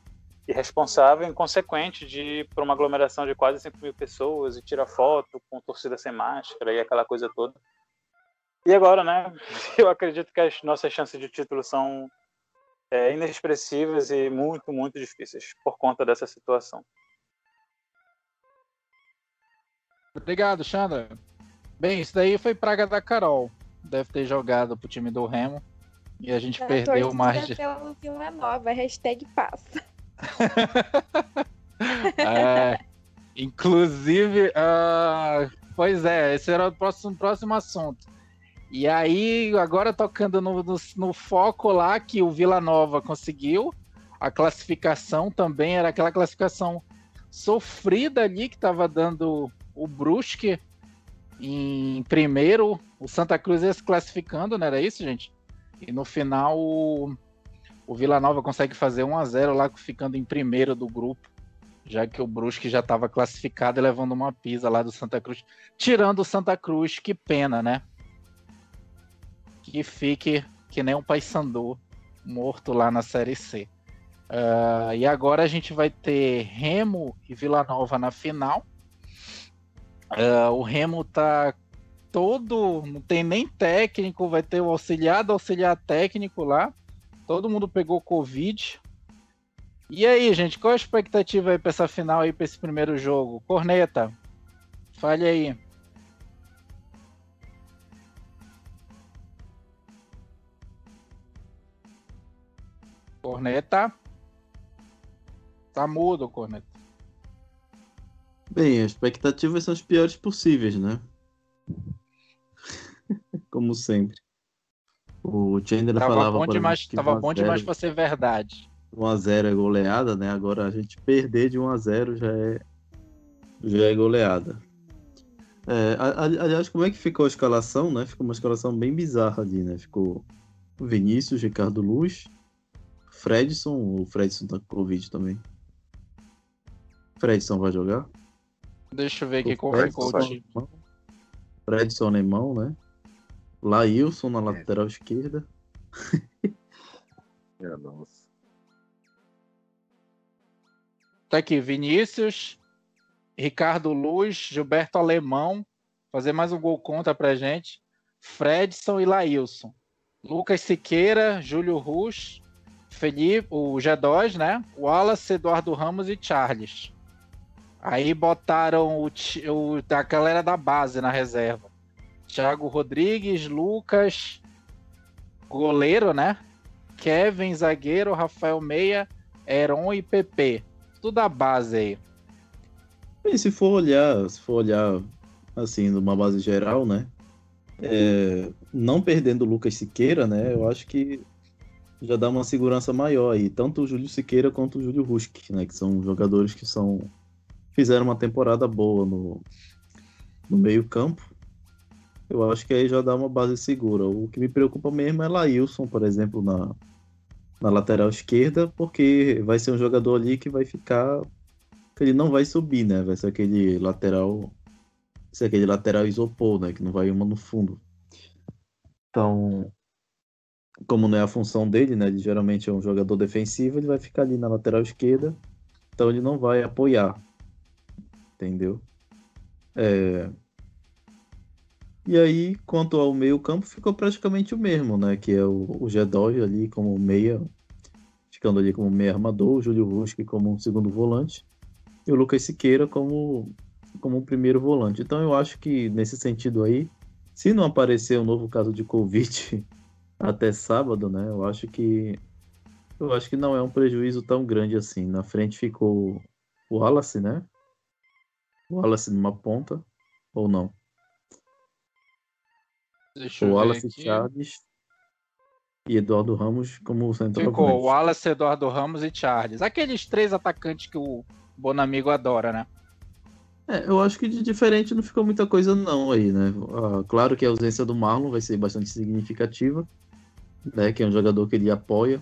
irresponsável e inconsequente de ir para uma aglomeração de quase 5 mil pessoas e tirar foto com torcida sem máscara e aquela coisa toda. E agora, né? [laughs] Eu acredito que as nossas chances de título são é, inexpressivas e muito, muito difíceis por conta dessa situação. Obrigado, Xandra. Bem, isso daí foi praga da Carol. Deve ter jogado pro time do Remo. E a gente perdeu mais de. Vila Nova, hashtag passa. [laughs] é, inclusive, uh, pois é, esse era o próximo, próximo assunto. E aí, agora tocando no, no, no, foco lá que o Vila Nova conseguiu, a classificação também era aquela classificação sofrida ali que estava dando o Brusque em primeiro, o Santa Cruz ia se classificando, não era isso, gente? E no final o, o Vila Nova consegue fazer 1 a 0 lá, ficando em primeiro do grupo, já que o Brusque já estava classificado levando uma pisa lá do Santa Cruz. Tirando o Santa Cruz, que pena, né? Que fique que nem um Paysandu morto lá na Série C. Uh, e agora a gente vai ter Remo e Vila Nova na final. Uh, o Remo tá todo, não tem nem técnico, vai ter o auxiliar do auxiliar técnico lá. Todo mundo pegou Covid. E aí, gente, qual a expectativa aí para essa final aí, para esse primeiro jogo? Corneta, fale aí. Corneta. Tá mudo, Corneta. Bem, as expectativas são as piores possíveis, né? [laughs] como sempre. O Chandler Tava falava bom demais, tava 1 a bom 0 demais pra ser verdade. 1x0 é goleada, né? Agora a gente perder de 1x0 já é, já é goleada. É, aliás, como é que ficou a escalação, né? Ficou uma escalação bem bizarra ali, né? Ficou Vinícius, Ricardo Luz, Fredson, o Fredson tá com Covid também. Fredson vai jogar? Deixa eu ver aqui qual ficou o time. alemão. Fredson alemão, né? Laílson na lateral esquerda. Minha [laughs] nossa. Tá aqui, Vinícius, Ricardo Luz, Gilberto Alemão, fazer mais um gol contra pra gente. Fredson e Laílson. Lucas Siqueira, Júlio Rus, Felipe, o G2, né? Wallace, Eduardo Ramos e Charles. Aí botaram o, o da galera da base na reserva. Thiago Rodrigues, Lucas, goleiro, né? Kevin, zagueiro, Rafael Meia, Heron e PP. Tudo da base aí. E se for olhar, se for olhar assim, numa base geral, né? é, não perdendo o Lucas Siqueira, né? Eu acho que já dá uma segurança maior aí, tanto o Júlio Siqueira quanto o Júlio Rusk, né? Que são jogadores que são fizeram uma temporada boa no, no meio-campo. Eu acho que aí já dá uma base segura. O que me preocupa mesmo é Laílson, por exemplo, na, na lateral esquerda, porque vai ser um jogador ali que vai ficar que ele não vai subir, né? Vai ser aquele lateral. Ser aquele lateral isopor, né? Que não vai uma no fundo. Então, como não é a função dele, né? Ele geralmente é um jogador defensivo, ele vai ficar ali na lateral esquerda. Então ele não vai apoiar. Entendeu? É... E aí, quanto ao meio-campo, ficou praticamente o mesmo, né? Que é o, o G2 ali como meia, ficando ali como meia armador, o Júlio Ruski como segundo volante e o Lucas Siqueira como, como um primeiro volante. Então eu acho que nesse sentido aí, se não aparecer um novo caso de Covid [laughs] até sábado, né? Eu acho que eu acho que não é um prejuízo tão grande assim. Na frente ficou o Wallace, né? O Wallace numa ponta ou não? Deixa O Wallace. Chaves e Eduardo Ramos como centroavante. Ficou Wallace, Eduardo Ramos e Charles. Aqueles três atacantes que o Bonamigo adora, né? É, eu acho que de diferente não ficou muita coisa não aí, né? Ah, claro que a ausência do Marlon vai ser bastante significativa, né? Que é um jogador que ele apoia,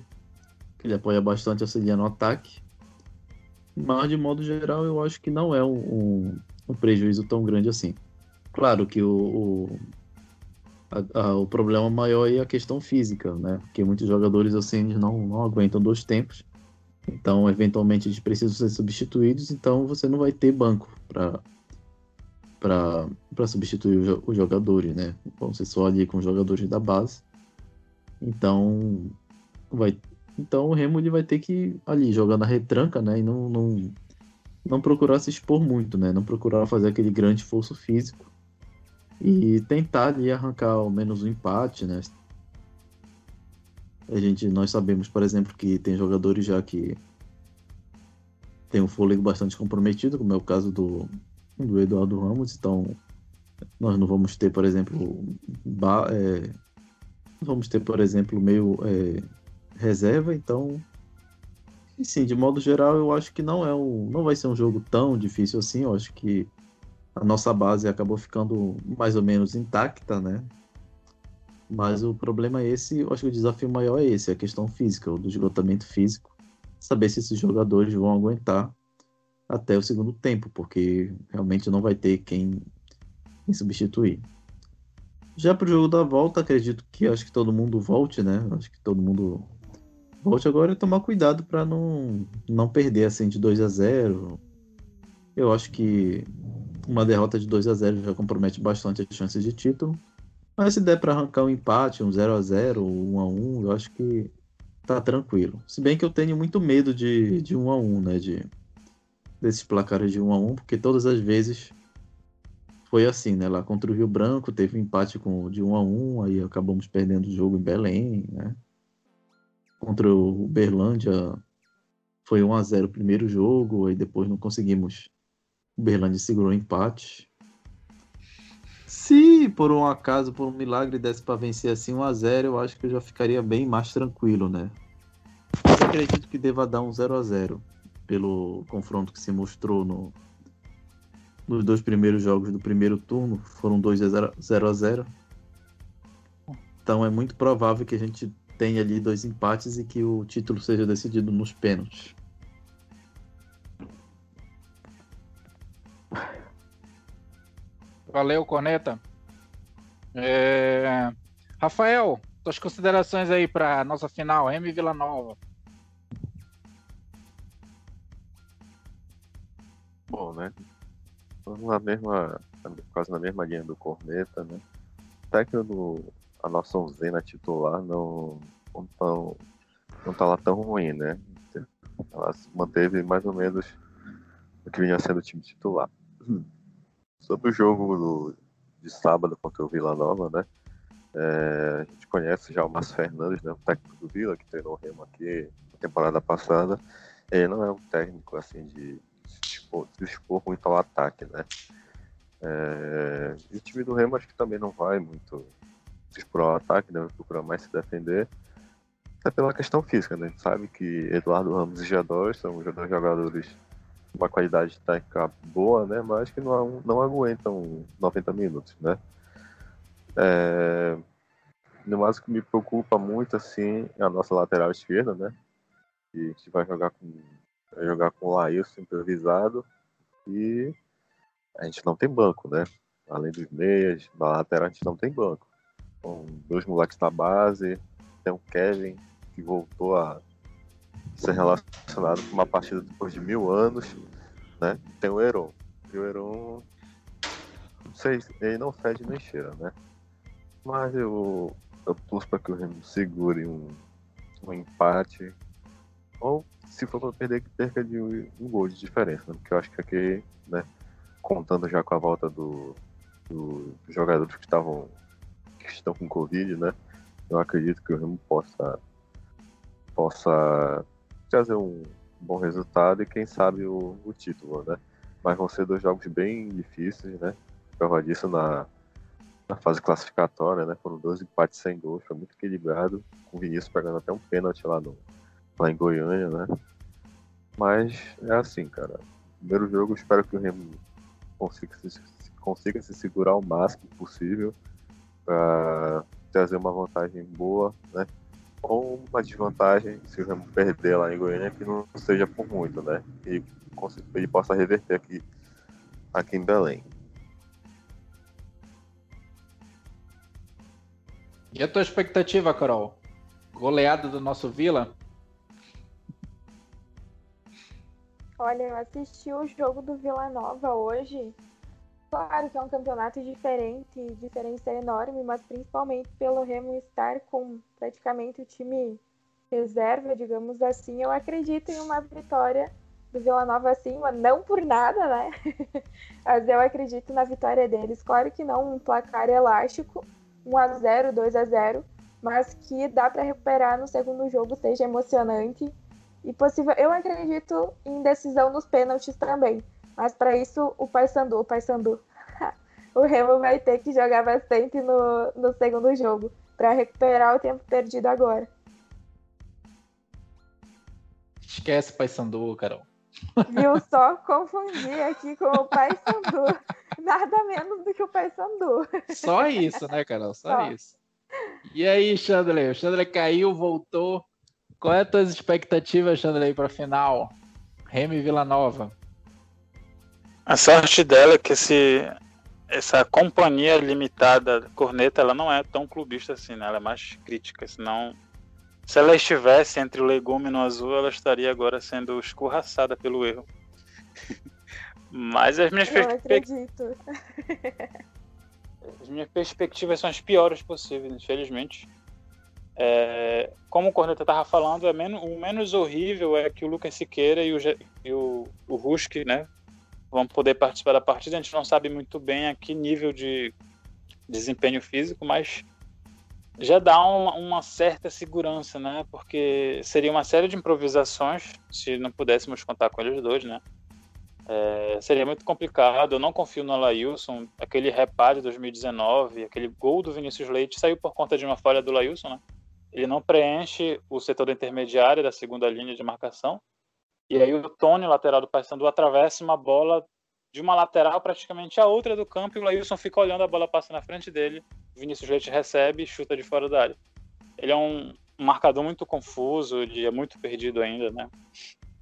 que ele apoia bastante auxiliando no ataque. Mas de modo geral eu acho que não é um, um- um prejuízo tão grande assim. Claro que o, o, a- a- o problema maior é a questão física, né? Porque muitos jogadores assim não, não aguentam dois tempos. Então, eventualmente, eles precisam ser substituídos, então você não vai ter banco para substituir os jo- os jogadores, né? Vão ser só ali com os jogadores da base. Então, vai, então o Remo ele vai ter que ali jogar na retranca, né? E não, não, não procurar se expor muito, né? Não procurar fazer aquele grande esforço físico e tentar ali arrancar ao menos um empate, né? A gente, nós sabemos, por exemplo, que tem jogadores já que tem um fôlego bastante comprometido, como é o caso do, do Eduardo Ramos, então nós não vamos ter, por exemplo, ba- é, vamos ter, por exemplo, meio é, reserva, então e sim, de modo geral, eu acho que não é um, não vai ser um jogo tão difícil assim, eu acho que a nossa base acabou ficando mais ou menos intacta, né? Mas o problema é esse, eu acho que o desafio maior é esse, a questão física, o do esgotamento físico. Saber se esses jogadores vão aguentar até o segundo tempo, porque realmente não vai ter quem, quem substituir. Já pro jogo da volta, acredito que acho que todo mundo volte, né? Acho que todo mundo volte agora e tomar cuidado para não, não perder assim de 2 a 0. Eu acho que uma derrota de 2 a 0 já compromete bastante as chances de título. Mas se der para arrancar um empate, um 0 a 0 1 a 1 eu acho que tá tranquilo. Se bem que eu tenho muito medo de, de 1 a 1 né? De, desses placares de 1 a 1 porque todas as vezes foi assim, né? Lá contra o Rio Branco teve um empate com, de 1 a 1 aí acabamos perdendo o jogo em Belém, né? Contra o Berlândia foi 1 a 0 o primeiro jogo, aí depois não conseguimos. O Berlândia segurou o empate. Se por um acaso, por um milagre desse para vencer assim 1 a 0 eu acho que eu já ficaria bem mais tranquilo, né? Eu acredito que deva dar um 0 a 0 pelo confronto que se mostrou no, nos dois primeiros jogos do primeiro turno, foram 2 a 0, 0 a 0. Então é muito provável que a gente tenha ali dois empates e que o título seja decidido nos pênaltis. Valeu, Corneta. É... Rafael, suas considerações aí para nossa final, Remy Vila Nova. Bom, né? Na mesma, quase na mesma linha do Corneta, né? Que no, a nossa onzena titular não, não, tão, não tá lá tão ruim, né? Ela se manteve mais ou menos o que vinha sendo o time titular. Sobre o jogo do, de sábado contra o Vila Nova, né? É, a gente conhece já o Márcio Fernandes, né, o técnico do Vila, que treinou o Remo aqui na temporada passada. Ele não é um técnico assim de se expor, muito ao ataque, né? É, e o time do Remo acho que também não vai muito expor ao ataque, né? Vai procurar mais se defender. Até pela questão física, né? A gente sabe que Eduardo Ramos e G2 são jogadores uma qualidade técnica boa, né? Mas que não, não aguentam 90 minutos, né? É, no mais que me preocupa muito assim é a nossa lateral esquerda, né? Que a gente vai jogar com vai jogar com o Laílson improvisado e a gente não tem banco, né? Além dos meias, na lateral a gente não tem banco. Com dois moleques da base, tem o Kevin que voltou a ser relacionado com uma partida depois de mil anos, né? Tem o Heron. E o Heron, não sei, ele não fede nem cheira, né? Mas eu, eu torço para que o Remo segure um, um empate. Ou, se for perder, que perca de um, um, gol de diferença, né? Porque eu acho que aqui, né? Contando já com a volta do, do, dos jogadores que estavam que estão com Covid, né? Eu acredito que o Remo possa possa trazer um bom resultado e quem sabe o, o título, né? Mas vão ser dois jogos bem difíceis, né? Prova disso na, na fase classificatória, né? Foram dois empates sem gols, foi muito equilibrado, com o Vinícius pegando até um pênalti lá, no, lá em Goiânia, né? Mas é assim, cara. Primeiro jogo, espero que o Remo consiga se, consiga se segurar o máximo possível para trazer uma vantagem boa, né? ou uma desvantagem se o Remo perder lá em Goiânia que não seja por muito, né? E ele possa reverter aqui, aqui em Belém. E a tua expectativa, Carol? Goleada do nosso Vila? Olha, eu assisti o jogo do Vila Nova hoje Claro que é um campeonato diferente, diferença enorme, mas principalmente pelo Remo estar com praticamente o time reserva, digamos assim, eu acredito em uma vitória do Vila Nova assim, não por nada, né? [laughs] mas eu acredito na vitória deles. Claro que não um placar elástico, 1 a 0, 2 a 0, mas que dá para recuperar no segundo jogo, seja emocionante e possível. Eu acredito em decisão nos pênaltis também. Mas para isso, o Paysandu, o Paysandu, [laughs] o Remo vai ter que jogar bastante no, no segundo jogo para recuperar o tempo perdido agora. Esquece o Paysandu, Carol. Viu [laughs] só confundir aqui com o Paysandu. [laughs] Nada menos do que o Paysandu. Só isso, né, Carol? Só, só. isso. E aí, Chandler? O Chandler caiu, voltou. Qual é a tua expectativa, Chandler, para a final? Remy Vila Nova. A sorte dela é que esse, essa companhia limitada corneta, ela não é tão clubista assim, né? Ela é mais crítica, senão se ela estivesse entre o legume no azul, ela estaria agora sendo escorraçada pelo erro. [laughs] Mas as minhas perspectivas. [laughs] as minhas perspectivas são as piores possíveis, infelizmente. É, como o Corneta estava falando, é menos, o menos horrível é que o Lucas Siqueira e o, e o, o né, vão poder participar da partida. A gente não sabe muito bem a que nível de desempenho físico, mas já dá uma, uma, certa segurança, né? Porque seria uma série de improvisações se não pudéssemos contar com eles dois, né? É, seria muito complicado. Eu não confio no Alailson. Aquele reparo de 2019, aquele gol do Vinícius Leite saiu por conta de uma falha do Lailson, né? Ele não preenche o setor intermediário da segunda linha de marcação. E aí o Tony, lateral do Paysandu, atravessa uma bola de uma lateral praticamente a outra do campo e o Lailson fica olhando a bola passa na frente dele. O Vinícius Leite recebe e chuta de fora da área. Ele é um, um marcador muito confuso, ele é muito perdido ainda, né?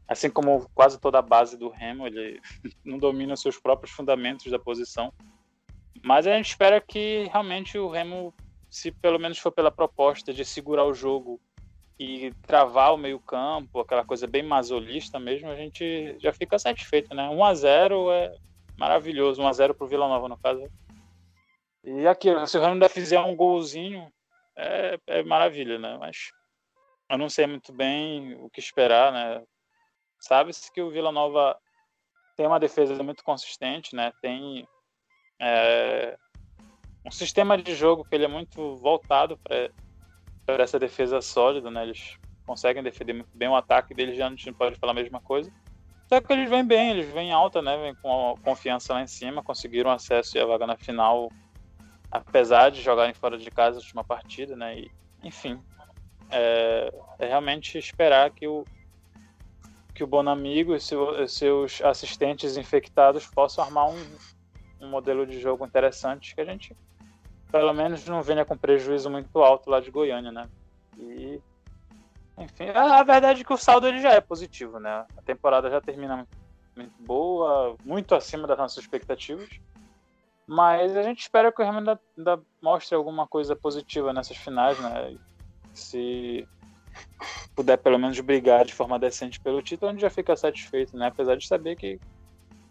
Assim como quase toda a base do Remo, ele [laughs] não domina seus próprios fundamentos da posição. Mas a gente espera que realmente o Remo, se pelo menos for pela proposta de segurar o jogo e travar o meio-campo, aquela coisa bem mazolista mesmo, a gente já fica satisfeito, né? 1 a 0 é maravilhoso, 1 a 0 pro Vila Nova no caso. E aqui, se o Remo ainda fizer um golzinho, é, é maravilha, né? Mas eu não sei muito bem o que esperar, né? Sabe-se que o Vila Nova tem uma defesa muito consistente, né? Tem é, um sistema de jogo que ele é muito voltado para essa defesa sólida, né? Eles conseguem defender muito bem o ataque deles, já não pode falar a mesma coisa. Só que eles vêm bem, eles vêm alta, né? Vêm com confiança lá em cima, conseguiram acesso e a vaga na final, apesar de jogarem fora de casa a última partida, né? E, enfim, é, é, realmente esperar que o que o Bonamigo e seu, seus assistentes infectados possam armar um, um modelo de jogo interessante que a gente pelo menos não venha com prejuízo muito alto lá de Goiânia, né? E enfim, a, a verdade é que o saldo ele já é positivo, né? A temporada já termina muito, muito boa, muito acima das nossas expectativas. Mas a gente espera que o Remo ainda, ainda, mostre alguma coisa positiva nessas finais, né? Se puder pelo menos brigar de forma decente pelo título, a gente já fica satisfeito, né? Apesar de saber que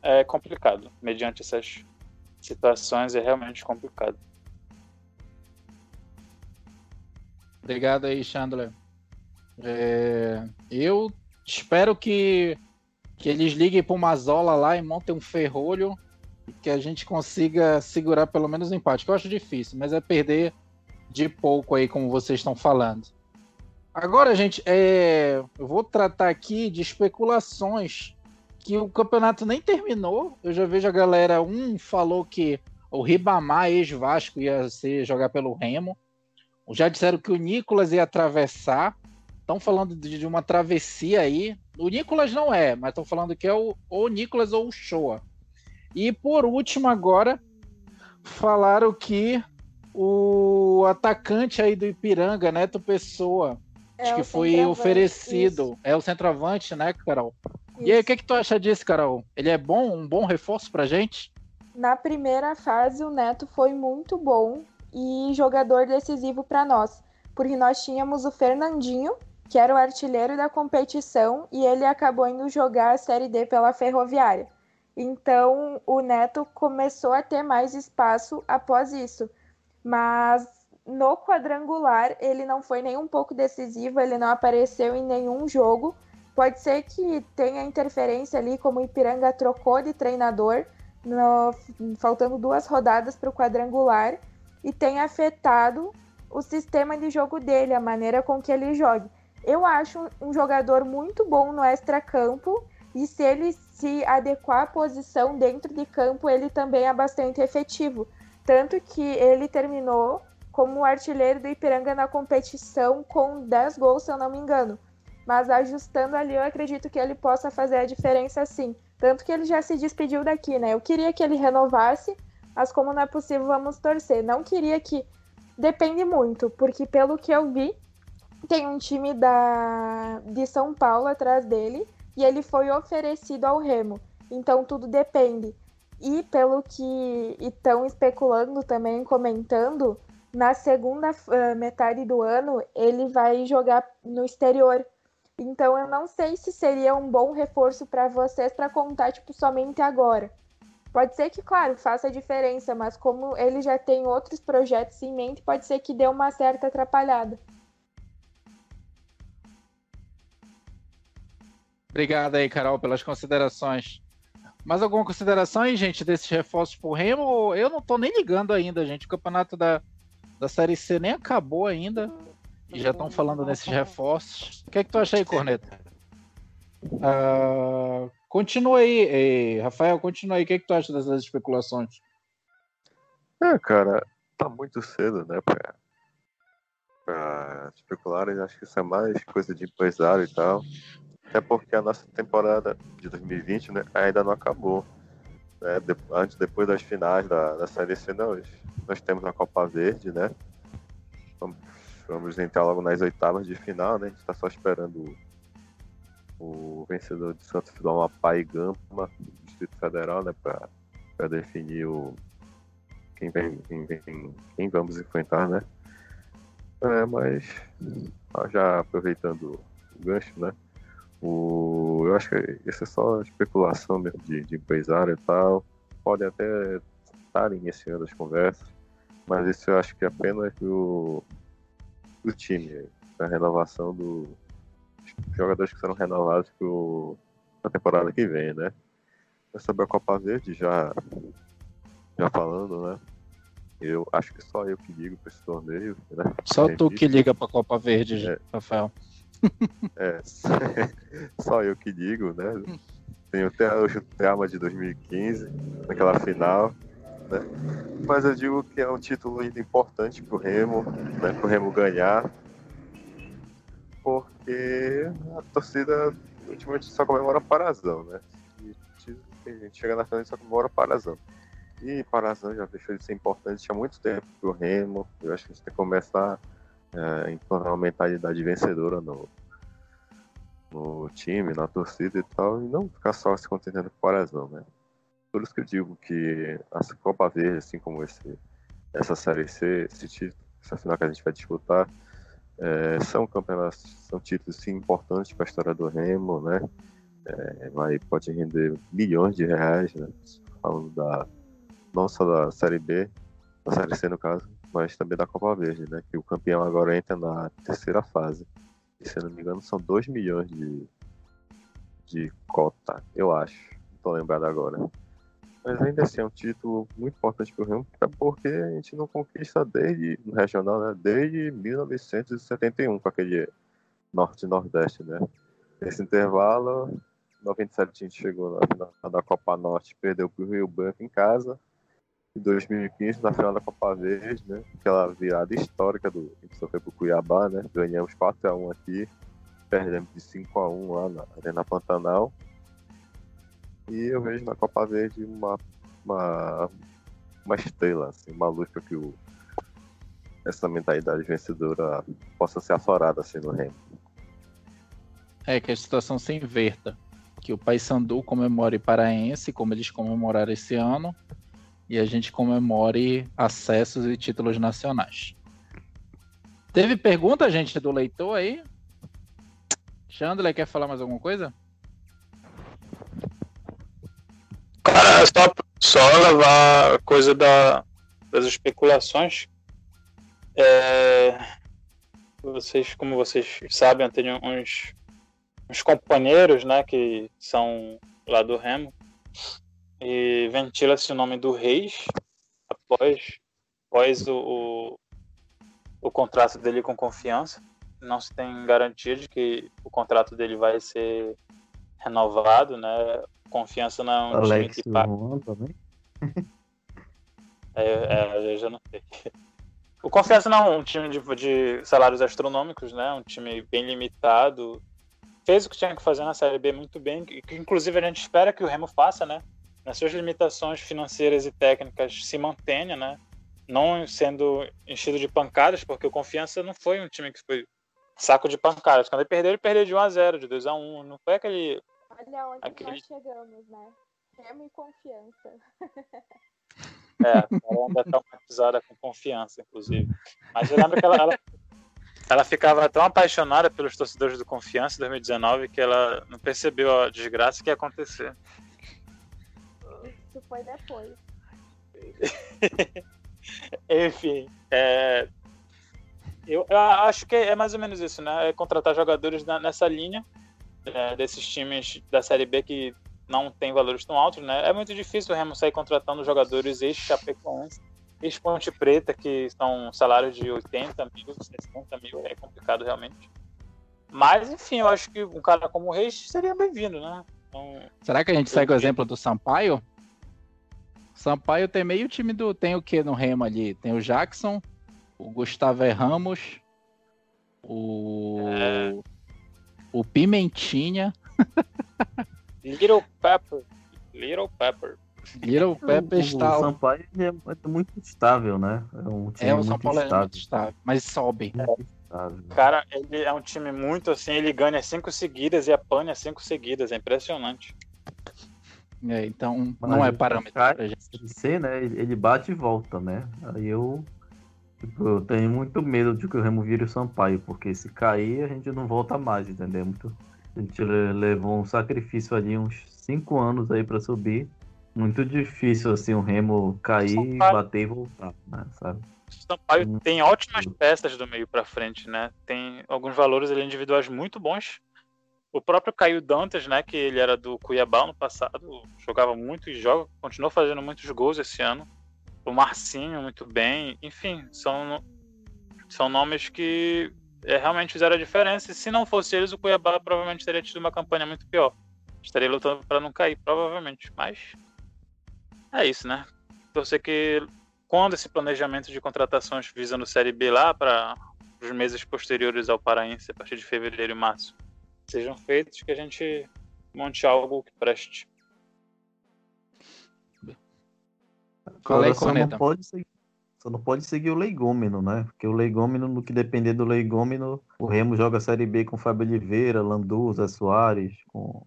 é complicado. Mediante essas situações, é realmente complicado. Obrigado aí, Chandler. É, eu espero que, que eles liguem para o Mazola lá e montem um ferrolho que a gente consiga segurar pelo menos o empate, que eu acho difícil, mas é perder de pouco aí, como vocês estão falando. Agora, gente, é, eu vou tratar aqui de especulações que o campeonato nem terminou. Eu já vejo a galera, um falou que o Ribamar, ex-Vasco, ia ser jogar pelo Remo. Já disseram que o Nicolas ia atravessar. Estão falando de, de, uma travessia aí. O Nicolas não é, mas estão falando que é o, ou o Nicolas ou o Shoa. E por último, agora, falaram que o atacante aí do Ipiranga, Neto Pessoa, é acho que foi oferecido. Isso. É o centroavante, né, Carol? Isso. E aí, o que, que tu acha disso, Carol? Ele é bom, um bom reforço pra gente? Na primeira fase, o Neto foi muito bom e jogador decisivo para nós, porque nós tínhamos o Fernandinho, que era o artilheiro da competição, e ele acabou indo jogar a Série D pela Ferroviária. Então o Neto começou a ter mais espaço após isso. Mas no quadrangular ele não foi nem um pouco decisivo, ele não apareceu em nenhum jogo. Pode ser que tenha interferência ali, como o Ipiranga trocou de treinador, no, faltando duas rodadas para o quadrangular e tem afetado o sistema de jogo dele, a maneira com que ele joga. Eu acho um jogador muito bom no extra-campo e se ele se adequar à posição dentro de campo, ele também é bastante efetivo. Tanto que ele terminou como artilheiro do Ipiranga na competição com 10 gols, se eu não me engano. Mas ajustando ali, eu acredito que ele possa fazer a diferença sim. Tanto que ele já se despediu daqui, né? Eu queria que ele renovasse, mas como não é possível, vamos torcer. Não queria que. Depende muito, porque pelo que eu vi, tem um time da de São Paulo atrás dele e ele foi oferecido ao Remo. Então tudo depende. E pelo que estão especulando também, comentando, na segunda uh, metade do ano ele vai jogar no exterior. Então eu não sei se seria um bom reforço para vocês para contar tipo somente agora. Pode ser que, claro, faça diferença, mas como ele já tem outros projetos em mente, pode ser que dê uma certa atrapalhada. Obrigado aí, Carol, pelas considerações. Mais alguma consideração aí, gente, desses reforços pro Remo? Eu não tô nem ligando ainda, gente. O campeonato da, da Série C nem acabou ainda. E já estão falando nesses reforços. O que é que tu acha aí, Corneta? Uh, continua aí, Rafael, continua aí. O que, é que tu acha dessas especulações? É, cara, tá muito cedo, né, pra, pra especular. Acho que isso é mais coisa de empresário e tal. Até porque a nossa temporada de 2020 né, ainda não acabou. Né? De, antes, depois das finais da, da Série C, nós, nós temos a Copa Verde, né? Vamos, vamos entrar logo nas oitavas de final, né? A gente está só esperando o, o, vencedor de Santos do Amapá e Gama, do Distrito Federal, né? Para definir o, quem, vem, quem, vem, quem vamos enfrentar, né? É, mas já aproveitando o gancho, né? O, eu acho que isso é só especulação mesmo de, de empresário e tal. Podem até estar iniciando as conversas, mas isso eu acho que é apenas do, do time, a renovação dos jogadores que serão renovados para a temporada que vem, né? Sobre a Copa Verde, já, já falando, né? Eu acho que só eu que ligo para esse torneio, né? Só tu que liga para a Copa Verde, é, Rafael. [laughs] É, [laughs] só eu que digo, né? Tenho até o trauma de 2015, naquela final. Né? Mas eu digo que é um título ainda importante pro Remo, né? Pro Remo ganhar. Porque a torcida ultimamente só comemora Parazão, né? E a gente chega na frente e só comemora Parazão. E Parazão já deixou de ser importante há muito tempo pro Remo. Eu acho que a gente tem que começar é, implantar uma mentalidade vencedora no, no time, na torcida e tal, e não ficar só se contentando com o Parazão, né? Por isso que eu digo que a Copa Verde, assim como esse, essa Série C, esse título, essa final que a gente vai disputar, é, são campeonatos, são títulos sim importantes para a história do Remo, né? É, vai, pode render milhões de reais, né? Falando da, não só da Série B, da Série C no caso, mas também da Copa Verde, né? Que o campeão agora entra na terceira fase. E, se não me engano, são 2 milhões de, de cota, eu acho. Não tô lembrado agora. Mas ainda assim é um título muito importante para o até porque a gente não conquista desde no regional, né? Desde 1971 com aquele norte e nordeste, né? Nesse intervalo, 97 a gente chegou na final da Copa Norte, perdeu para o Rio Branco em casa em 2015, na final da Copa Verde, né? Aquela virada histórica do que sofreu pro Cuiabá, né? Ganhamos 4x1 aqui, perdemos de 5x1 lá na Arena Pantanal. E eu vejo na Copa Verde uma, uma, uma estrela, assim, uma luz para que o, essa mentalidade vencedora possa ser aflorada assim no Remo. É, que a situação se inverta. Que o Paysandu comemore Paraense, como eles comemoraram esse ano, e a gente comemore acessos e títulos nacionais. Teve pergunta, gente, do leitor aí? Chandler, quer falar mais alguma coisa? Cara, só, só levar a coisa da, das especulações. É, vocês, como vocês sabem, eu tenho uns, uns companheiros, né, que são lá do Remo, e ventila-se o nome do Reis após, após o, o, o, contrato dele com confiança. Não se tem garantia de que o contrato dele vai ser renovado, né? Confiança não é Alex time que paga. também? É, é, eu já não sei. O Confiança não é um time de, de salários astronômicos, né? Um time bem limitado. Fez o que tinha que fazer na Série B muito bem, que inclusive a gente espera que o Remo faça, né? nas suas limitações financeiras e técnicas se mantenha, né? Não sendo enchido de pancadas, porque o Confiança não foi um time que foi saco de pancadas. Quando ele perdeu, ele perdeu de 1 a 0, de 2 a 1, não foi aquele Olha onde nós chegamos, né? Remo e confiança. É, ela ainda traumatizada com confiança, inclusive. Mas eu lembro que ela, ela, ela, ficava tão apaixonada pelos torcedores do Confiança em 2019 que ela não percebeu a desgraça que ia acontecer. Isso foi depois. [laughs] Enfim, é, eu, eu, acho que é mais ou menos isso, né? É contratar jogadores na, nessa linha é, desses times da Série B que não tem valores tão altos, né? É muito difícil o Remo sair contratando jogadores ex-Chapecoense, ex-Ponte Preta, que são salários de 80 mil, 60 mil, é complicado realmente. Mas, enfim, eu acho que um cara como o Reis seria bem-vindo, né? Então, Será que a gente segue o exemplo do Sampaio? Sampaio tem meio time do. Tem o que no Remo ali? Tem o Jackson, o Gustavo Ramos, o. É. O Pimentinha. [laughs] Little Pepper. Little Pepper. Little Pepper está. o Sampaio ele é muito estável, né? É um time É, o São Paulo é estável. muito estável, mas sobe. Estável. Cara, ele é um time muito assim, ele ganha cinco seguidas e apanha cinco seguidas, é impressionante. É, então Mas não é parâmetro cai, pra gente. C, né? Ele bate e volta, né? Aí eu, tipo, eu tenho muito medo de que o Remo vire o Sampaio, porque se cair a gente não volta mais, entendeu? Muito, a gente le- levou um sacrifício ali, uns cinco anos aí pra subir. Muito difícil assim o Remo cair, Sampaio. bater e voltar, né? Sabe? O Sampaio Hum. tem ótimas peças do meio pra frente, né? Tem alguns valores ali individuais muito bons. O próprio Caio Dantas, né, que ele era do Cuiabá no passado, jogava muito e joga, continuou fazendo muitos gols esse ano. O Marcinho muito bem, enfim, são são nomes que é, realmente fizeram a diferença. E se não fosse eles, o Cuiabá provavelmente teria tido uma campanha muito pior. Estaria lutando para não cair, provavelmente. Mas é isso, né? Torcer que quando esse planejamento de contratações visando Série B lá para os meses posteriores ao Paraense, a partir de fevereiro e março, sejam feitos, que a gente monte algo que preste. Agora só não Corneta. pode seguir. Só não pode seguir o Leigômeno, né? Porque o Leigômeno, no que depender do Leigômeno, o Remo joga a Série B com Fábio Oliveira, Landu, Zé Soares, com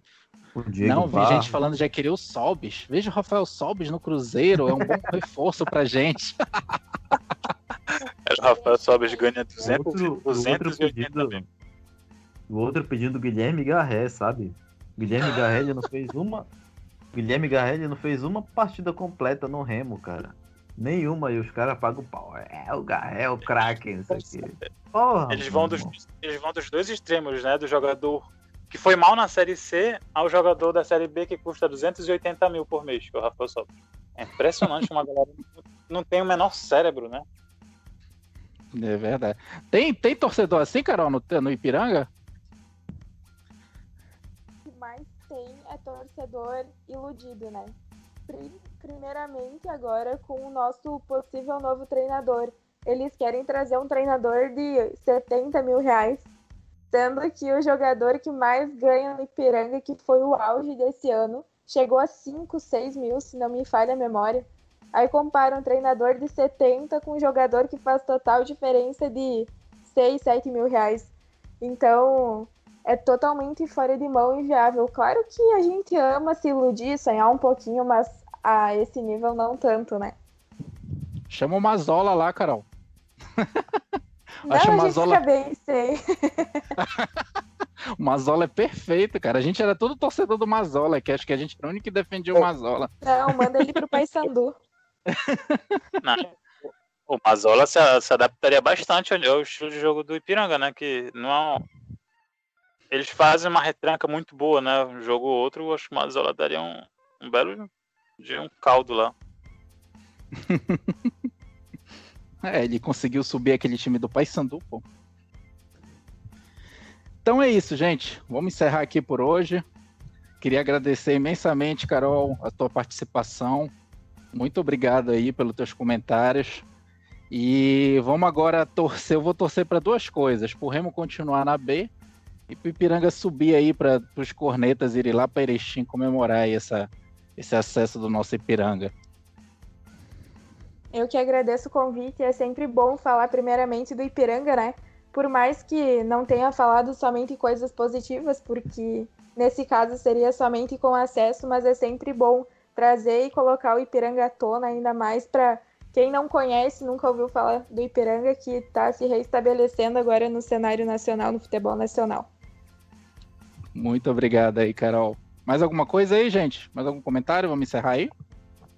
o Diego Não, vi Barros. gente falando já queria o Sobis. Veja o Rafael Sobis no Cruzeiro, é um bom [laughs] reforço pra gente. O Rafael Sobes ganha O 200, outro, o outro 280 pedido, mil. o outro pedindo Guilherme Garré, sabe? Guilherme Garré ele não fez uma. Guilherme Garré ele não fez uma partida completa no Remo, cara. Nenhuma, e os caras pagam o pau. É, o Garré é o craque, não sei o quê. Porra, Eles vão, dos, eles vão dos dois extremos, né? Do jogador que foi mal na Série C ao jogador da Série B que custa 280 mil por mês, que é o Rafael Sobes. É impressionante uma galera que não tem o menor cérebro, né? É verdade. Tem, tem torcedor assim, Carol, no, no Ipiranga? É torcedor iludido, né? Pri- Primeiramente, agora com o nosso possível novo treinador. Eles querem trazer um treinador de 70 mil reais, sendo que o jogador que mais ganha no Ipiranga, que foi o auge desse ano, chegou a 5, 6 mil, se não me falha a memória. Aí compara um treinador de 70 com um jogador que faz total diferença de 6, 7 mil reais. Então, é totalmente fora de mão e inviável. Claro que a gente ama se iludir, sonhar um pouquinho, mas a esse nível não tanto, né? Chama o Mazola lá, Carol. Não, Acho a uma gente zola- fica bem, sei. [laughs] O Mazola é perfeito, cara. A gente era todo torcedor do Mazola, que acho que a gente era o único que defendia o Mazola. Não, manda ele pro Paysandu. [laughs] O Mazola se, se adaptaria bastante ao ao estilo de jogo do Ipiranga, né? Que não é um- Eles fazem uma retranca muito boa, né? Um jogo ou outro, acho que o Mazola daria um, um belo de um caldo lá. [laughs] É, ele conseguiu subir aquele time do Paysandu, pô. Então é isso, gente. Vamos encerrar aqui por hoje. Queria agradecer imensamente, Carol, a tua participação. Muito obrigado aí pelos teus comentários. E vamos agora torcer. Eu vou torcer para duas coisas: para o Remo continuar na B e Ipiranga subir aí para os cornetas irem lá para Erechim comemorar aí essa, esse acesso do nosso Ipiranga. Eu que agradeço o convite. É sempre bom falar primeiramente do Ipiranga, né? Por mais que não tenha falado somente coisas positivas, porque nesse caso seria somente com acesso, mas é sempre bom trazer e colocar o Ipiranga à tona, ainda mais para quem não conhece, nunca ouviu falar do Ipiranga, que está se reestabelecendo agora no cenário nacional, no futebol nacional. Muito obrigado aí, Carol. Mais alguma coisa aí, gente? Mais algum comentário? Vamos encerrar aí?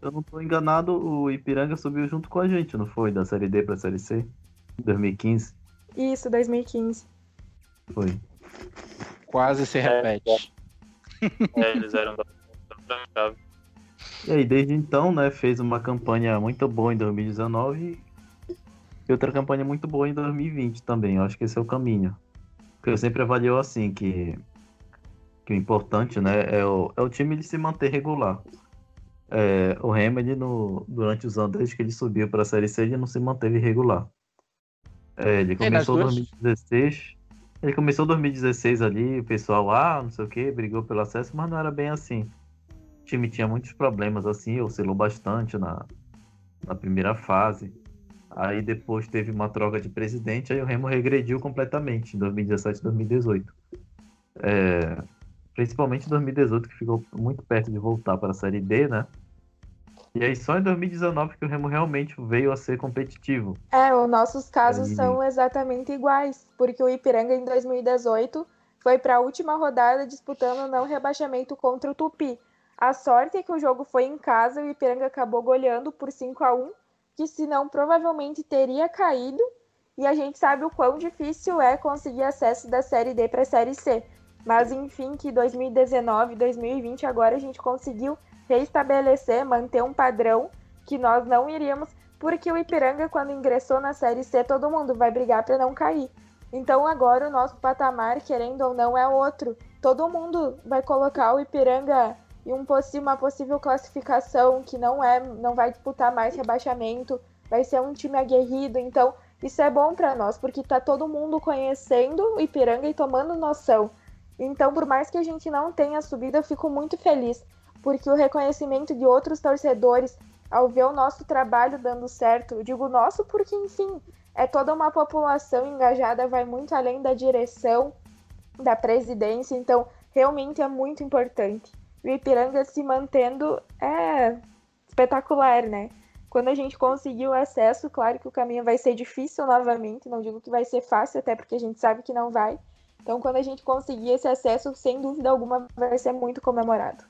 Se eu não tô enganado, o Ipiranga subiu junto com a gente, não foi? Da Série D pra Série C? Em 2015. Isso, 2015. Foi. Quase se É, repete. É, eles eram da. E aí, desde então, né, fez uma campanha muito boa em 2019 e outra campanha muito boa em 2020 também. Eu acho que esse é o caminho. que eu sempre avalio assim, que, que o importante né, é, o, é o time de se manter regular. É, o Remedy, no, durante os anos desde que ele subiu para a Série C, ele não se manteve regular. É, ele começou em 2016. Ele começou em 2016 ali, o pessoal, ah, não sei o que, brigou pelo acesso, mas não era bem assim. O time tinha muitos problemas assim, oscilou bastante na, na primeira fase. Aí depois teve uma troca de presidente, aí o Remo regrediu completamente em 2017 e 2018. É, principalmente em 2018, que ficou muito perto de voltar para a Série B, né? E aí só em 2019 que o Remo realmente veio a ser competitivo. É, os nossos casos são exatamente iguais, porque o Ipiranga em 2018 foi para a última rodada disputando o não rebaixamento contra o Tupi. A sorte é que o jogo foi em casa e o Ipiranga acabou goleando por 5 a 1 que senão provavelmente teria caído. E a gente sabe o quão difícil é conseguir acesso da Série D para a Série C. Mas enfim, que 2019, 2020 agora a gente conseguiu reestabelecer, manter um padrão que nós não iríamos, porque o Ipiranga quando ingressou na Série C, todo mundo vai brigar para não cair. Então agora o nosso patamar, querendo ou não, é outro. Todo mundo vai colocar o Ipiranga e um uma possível classificação que não é, não vai disputar mais rebaixamento, vai ser um time aguerrido. Então, isso é bom para nós, porque tá todo mundo conhecendo o Ipiranga e tomando noção. Então, por mais que a gente não tenha subido, eu fico muito feliz, porque o reconhecimento de outros torcedores ao ver o nosso trabalho dando certo, eu digo nosso porque, enfim, é toda uma população engajada, vai muito além da direção, da presidência, então realmente é muito importante o Ipiranga se mantendo é espetacular, né? Quando a gente conseguiu acesso, claro que o caminho vai ser difícil novamente, não digo que vai ser fácil, até porque a gente sabe que não vai. Então, quando a gente conseguir esse acesso, sem dúvida alguma, vai ser muito comemorado.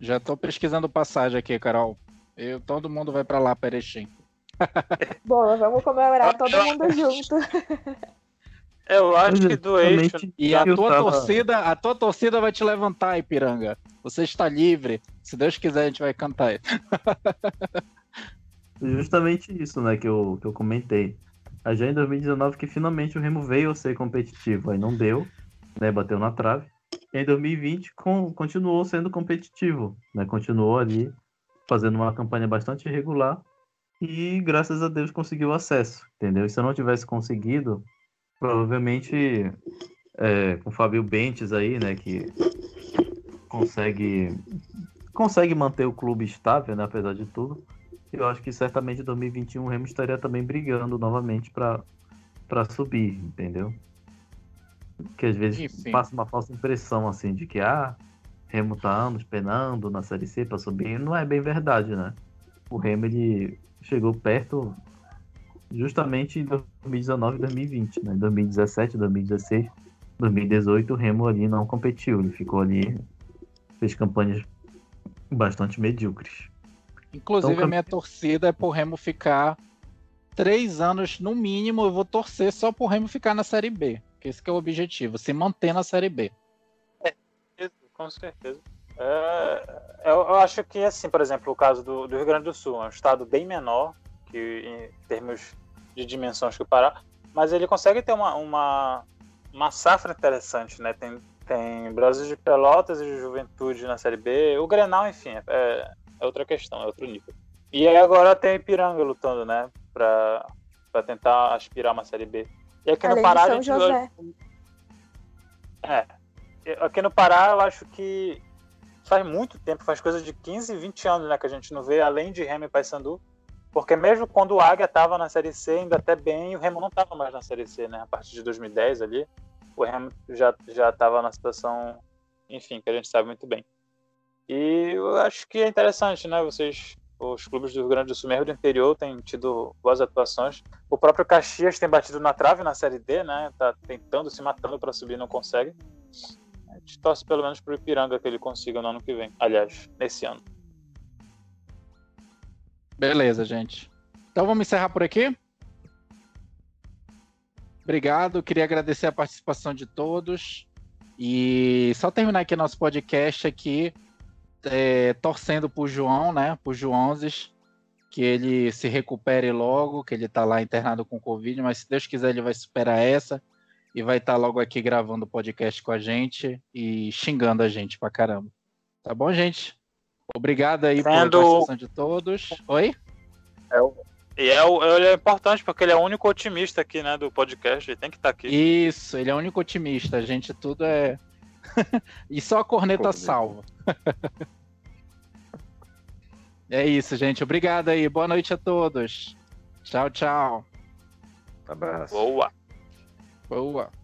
Já estou pesquisando passagem aqui, Carol. Eu, todo mundo vai para lá, Perechim. [laughs] Boa, vamos comemorar todo mundo junto. [laughs] Eu acho que do eixo. E a tua tava... torcida, a tua torcida vai te levantar, Ipiranga. Você está livre. Se Deus quiser, a gente vai cantar. [laughs] Justamente isso, né, que eu, que eu comentei. A já em 2019 que finalmente o Remo veio a ser competitivo. Aí não deu, né? Bateu na trave. E em 2020 com, continuou sendo competitivo, né? Continuou ali fazendo uma campanha bastante irregular e graças a Deus conseguiu acesso, entendeu? E se eu não tivesse conseguido, provavelmente é, com o Fábio Bentes aí, né, que consegue consegue manter o clube estável, né, apesar de tudo. Eu acho que certamente em 2021 o Remo estaria também brigando novamente para para subir, entendeu? Que às vezes Enfim. passa uma falsa impressão assim de que ah, Remo tá anos penando na Série C para subir, não é bem verdade, né? O Remo ele chegou perto justamente em 2019 e 2020, né? 2017, 2016, 2018 o Remo ali não competiu, ele ficou ali, fez campanhas bastante medíocres. Inclusive então, a minha torcida é pro Remo ficar três anos no mínimo, eu vou torcer só pro Remo ficar na Série B, que esse que é o objetivo, se manter na Série B. É, com certeza. É, eu, eu, acho que, assim, por exemplo, o caso do, do Rio Grande do Sul, é um estado bem menor, que em termos de dimensões que o Pará, mas ele consegue ter uma, uma, uma safra interessante, né? Tem, tem Brasil de Pelotas e de Juventude na Série B, o Grenal, enfim, é, é outra questão, é outro nível. E aí agora tem Ipiranga lutando, né? Pra, pra tentar aspirar uma Série B. E aqui Além no Pará a gente. José. É. Aqui no Pará eu acho que faz muito tempo, faz coisa de 15, 20 anos, né? Que a gente não vê, além de Remy e Paysandu, porque mesmo quando o Águia estava na Série C, ainda até bem, o Remo não estava mais na Série C, né? A partir de 2010 ali, o Remo já já estava na situação, enfim, que a gente sabe muito bem. E eu acho que é interessante, né? Vocês, os clubes do Rio Grande do Sul, mesmo do interior, têm tido boas atuações. O próprio Caxias tem batido na trave na Série D, né? Tá tentando, se matando para subir, não consegue. A gente torce pelo menos para o Ipiranga que ele consiga no ano que vem. Aliás, nesse ano. Beleza, gente. Então vamos encerrar por aqui. Obrigado, queria agradecer a participação de todos. E só terminar aqui nosso podcast aqui, é, torcendo pro João, né? Pro Joãozes, que ele se recupere logo, que ele tá lá internado com Covid, mas se Deus quiser ele vai superar essa. e vai estar logo aqui gravando o podcast com a gente e xingando a gente pra caramba. Tá bom, gente? Obrigado aí pela Sendo- participação de todos. Oi? E é, o- ele é importante porque ele é o único otimista aqui, né, do podcast. Ele tem que estar aqui. Isso, ele é o único otimista. A gente tudo é. [laughs] e só a corneta Corneta. salva. [laughs] é isso, gente. Obrigado aí. Boa noite a todos. Tchau, tchau. Abraço. Boa. Boa.